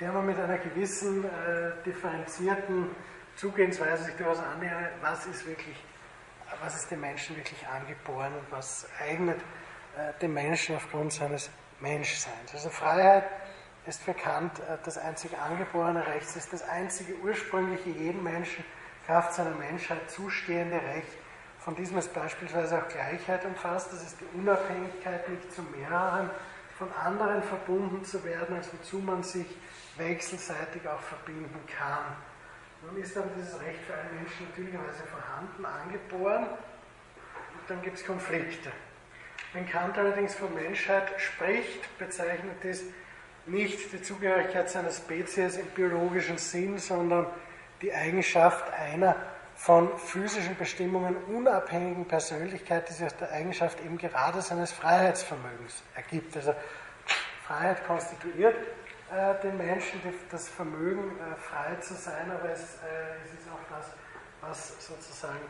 der man mit einer gewissen äh, differenzierten Zugehensweise sich durchaus annähere, was ist wirklich, was ist dem Menschen wirklich angeboren und was eignet äh, dem Menschen aufgrund seines Menschseins. Also Freiheit ist für Kant äh, das einzige angeborene Recht, ist das einzige ursprüngliche jedem Menschen Kraft seiner Menschheit zustehende Recht. Von diesem ist beispielsweise auch Gleichheit umfasst, das ist die Unabhängigkeit, nicht zu mehreren von anderen verbunden zu werden, als wozu man sich wechselseitig auch verbinden kann. Nun ist aber dieses Recht für einen Menschen natürlicherweise vorhanden, angeboren und dann gibt es Konflikte. Wenn Kant allerdings von Menschheit spricht, bezeichnet es nicht die Zugehörigkeit seiner Spezies im biologischen Sinn, sondern die Eigenschaft einer von physischen Bestimmungen unabhängigen Persönlichkeit, die sich aus der Eigenschaft eben gerade seines Freiheitsvermögens ergibt. Also Freiheit konstituiert äh, den Menschen das Vermögen, äh, frei zu sein, aber es, äh, es ist auch das, was sozusagen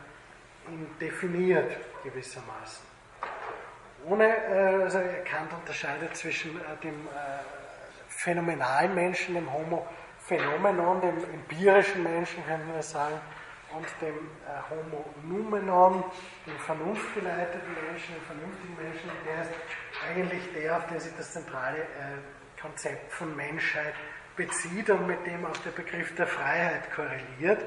ihn definiert gewissermaßen. Ohne, äh, also Kant unterscheidet zwischen äh, dem äh, phänomenalen Menschen, dem Homo Phänomenon, dem empirischen Menschen, können wir sagen, und dem Homo Numenon, dem vernunftgeleiteten Menschen, dem vernünftigen Menschen, der ist eigentlich der, auf den sich das zentrale Konzept von Menschheit bezieht und mit dem auch der Begriff der Freiheit korreliert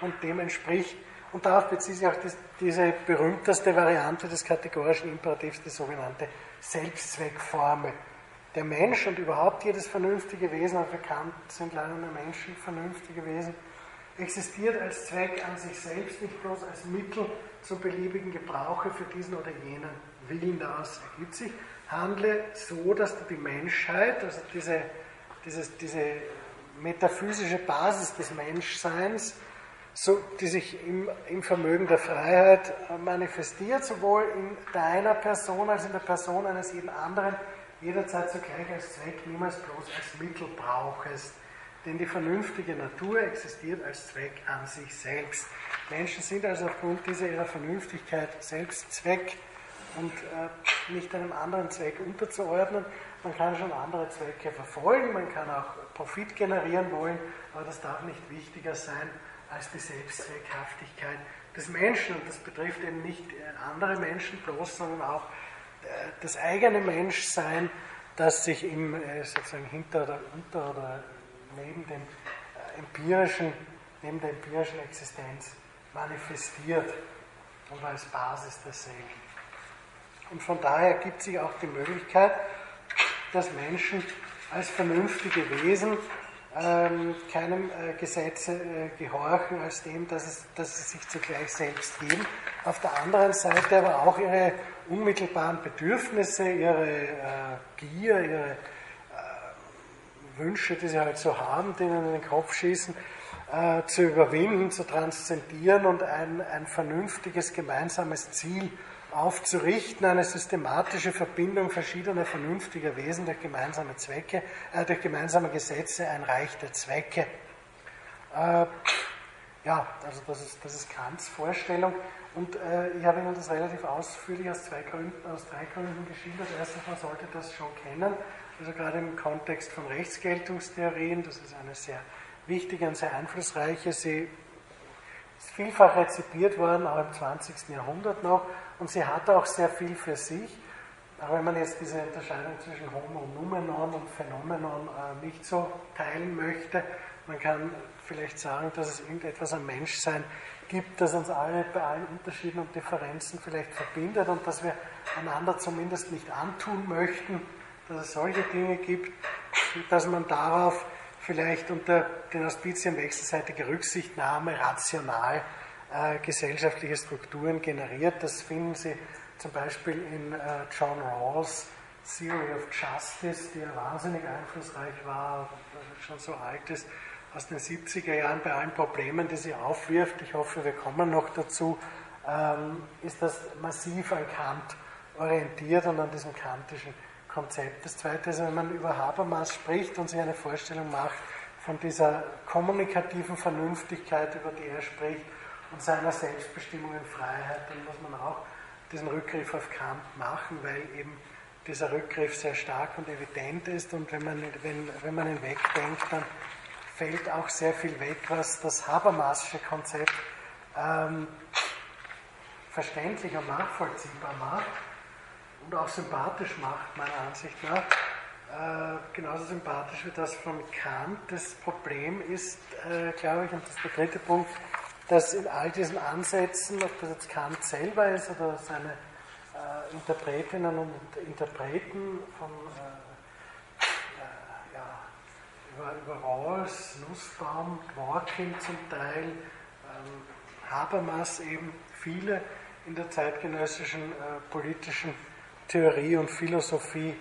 und dem entspricht. Und darauf bezieht sich auch das, diese berühmteste Variante des kategorischen Imperativs, die sogenannte Selbstzweckformel. Der Mensch und überhaupt jedes vernünftige Wesen, und bekannt sind leider nur Menschen vernünftige Wesen, existiert als Zweck an sich selbst, nicht bloß als Mittel zum beliebigen Gebrauche für diesen oder jenen Willen. Daraus ergibt sich, handle so, dass du die Menschheit, also diese, dieses, diese metaphysische Basis des Menschseins, so, die sich im, im, Vermögen der Freiheit manifestiert, sowohl in deiner Person als in der Person eines jeden anderen, jederzeit zugleich als Zweck, niemals bloß als Mittel brauchest. Denn die vernünftige Natur existiert als Zweck an sich selbst. Menschen sind also aufgrund dieser ihrer Vernünftigkeit selbst Zweck und äh, nicht einem anderen Zweck unterzuordnen. Man kann schon andere Zwecke verfolgen, man kann auch Profit generieren wollen, aber das darf nicht wichtiger sein als die Selbstzweckhaftigkeit des Menschen. Und das betrifft eben nicht äh, andere Menschen bloß, sondern auch äh, das eigene Menschsein, das sich im, äh, sozusagen hinter oder unter oder neben dem empirischen, neben der empirischen Existenz manifestiert und als Basis derselben. Und von daher gibt sich auch die Möglichkeit, dass Menschen als vernünftige Wesen ähm, keinem äh, Gesetz äh, gehorchen, als dem, dass, es, dass sie sich zugleich selbst geben. Auf der anderen Seite aber auch ihre unmittelbaren Bedürfnisse, ihre äh, Gier, ihre äh, Wünsche, die sie halt so haben, die ihnen in den Kopf schießen, äh, zu überwinden, zu transzendieren und ein, ein vernünftiges gemeinsames Ziel aufzurichten, eine systematische Verbindung verschiedener vernünftiger Wesen durch gemeinsame Zwecke, äh, durch gemeinsame Gesetze, ein Reich der Zwecke. Äh, ja, also das ist, das ist Kants Vorstellung. Und äh, ich habe Ihnen das relativ ausführlich aus, zwei Gründen, aus drei Gründen geschildert. Erstens, man sollte das schon kennen, also gerade im Kontext von Rechtsgeltungstheorien, das ist eine sehr wichtige und sehr einflussreiche. Sie ist vielfach rezipiert worden, auch im 20. Jahrhundert noch, und sie hat auch sehr viel für sich. Aber wenn man jetzt diese Unterscheidung zwischen Homo Numenon und Phänomenon äh, nicht so teilen möchte, man kann vielleicht sagen, dass es irgendetwas am Menschsein gibt, das uns alle bei allen Unterschieden und Differenzen vielleicht verbindet und dass wir einander zumindest nicht antun möchten, dass es solche Dinge gibt, dass man darauf vielleicht unter den Auspizien wechselseitiger Rücksichtnahme rational äh, gesellschaftliche Strukturen generiert. Das finden Sie zum Beispiel in äh, John Rawls Theory of Justice, die ja wahnsinnig einflussreich war, schon so alt ist, aus den 70er Jahren bei allen Problemen, die sie aufwirft. Ich hoffe, wir kommen noch dazu. Ähm, ist das massiv an Kant orientiert und an diesem kantischen Konzept. Das Zweite ist, wenn man über Habermas spricht und sich eine Vorstellung macht von dieser kommunikativen Vernünftigkeit, über die er spricht, und seiner Selbstbestimmung und Freiheit, dann muss man auch diesen Rückgriff auf Kant machen, weil eben dieser Rückgriff sehr stark und evident ist und wenn man, wenn, wenn man ihn wegdenkt, dann fällt auch sehr viel weg, was das Habermasische Konzept ähm, verständlich und nachvollziehbar macht und auch sympathisch macht, meiner Ansicht nach. Äh, genauso sympathisch wie das von Kant. Das Problem ist, äh, glaube ich, und das ist der dritte Punkt, dass in all diesen Ansätzen, ob das jetzt Kant selber ist oder seine äh, Interpretinnen und Interpreten von äh, äh, ja, über, über Rawls, Nussbaum, Dworkin zum Teil, ähm, Habermas eben, viele in der zeitgenössischen äh, politischen Theorie und Philosophie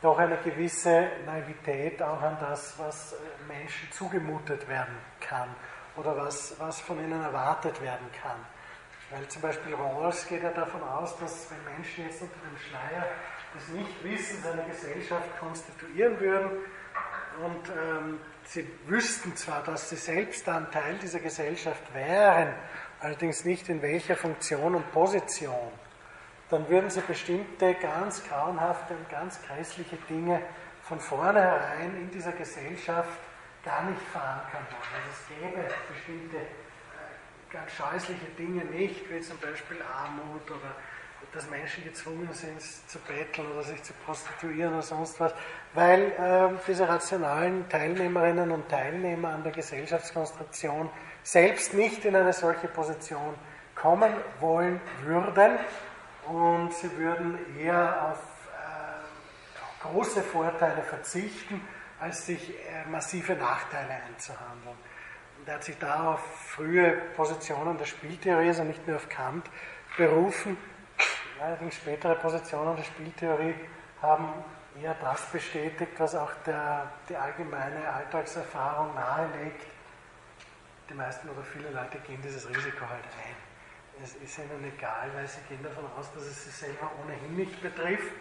doch eine gewisse Naivität auch an das, was äh, Menschen zugemutet werden kann oder was, was von ihnen erwartet werden kann. Weil zum Beispiel Rawls geht ja davon aus, dass wenn Menschen jetzt unter dem Schleier des Nichtwissens eine Gesellschaft konstituieren würden und ähm, sie wüssten zwar, dass sie selbst dann Teil dieser Gesellschaft wären, allerdings nicht in welcher Funktion und Position, dann würden sie bestimmte ganz grauenhafte und ganz grässliche Dinge von vornherein in dieser Gesellschaft gar nicht verankern wollen. Also es gäbe bestimmte ganz scheußliche Dinge nicht, wie zum Beispiel Armut oder dass Menschen gezwungen sind zu betteln oder sich zu prostituieren oder sonst was, weil äh, diese rationalen Teilnehmerinnen und Teilnehmer an der Gesellschaftskonstruktion selbst nicht in eine solche Position kommen wollen würden und sie würden eher auf äh, große Vorteile verzichten, als sich äh, massive Nachteile einzuhandeln. Und er hat sich da auf frühe Positionen der Spieltheorie, also nicht mehr auf Kant, berufen. Allerdings spätere Positionen der Spieltheorie haben eher das bestätigt, was auch der, die allgemeine Alltagserfahrung nahelegt. Die meisten oder viele Leute gehen dieses Risiko halt ein es ist ihnen egal, weil sie gehen davon aus, dass es sie selber ohnehin nicht betrifft.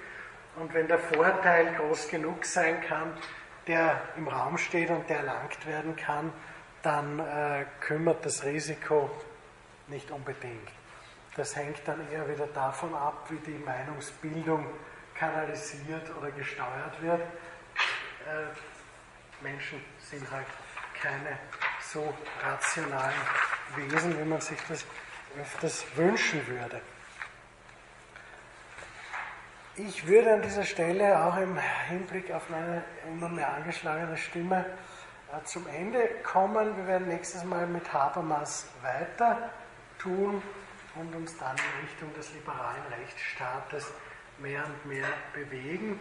Und wenn der Vorteil groß genug sein kann, der im Raum steht und der erlangt werden kann, dann äh, kümmert das Risiko nicht unbedingt. Das hängt dann eher wieder davon ab, wie die Meinungsbildung kanalisiert oder gesteuert wird. Äh, Menschen sind halt keine so rationalen Wesen, wie man sich das öfters wünschen würde. Ich würde an dieser Stelle auch im Hinblick auf meine immer mehr angeschlagene Stimme äh, zum Ende kommen. Wir werden nächstes Mal mit Habermas weiter tun und uns dann in Richtung des liberalen Rechtsstaates mehr und mehr bewegen.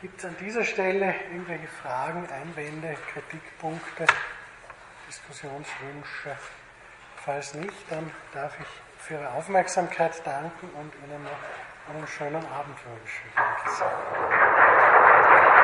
Gibt es an dieser Stelle irgendwelche Fragen, Einwände, Kritikpunkte, Diskussionswünsche? Falls nicht, dann darf ich für Ihre Aufmerksamkeit danken und Ihnen noch einen schönen Abend. Danke sehr.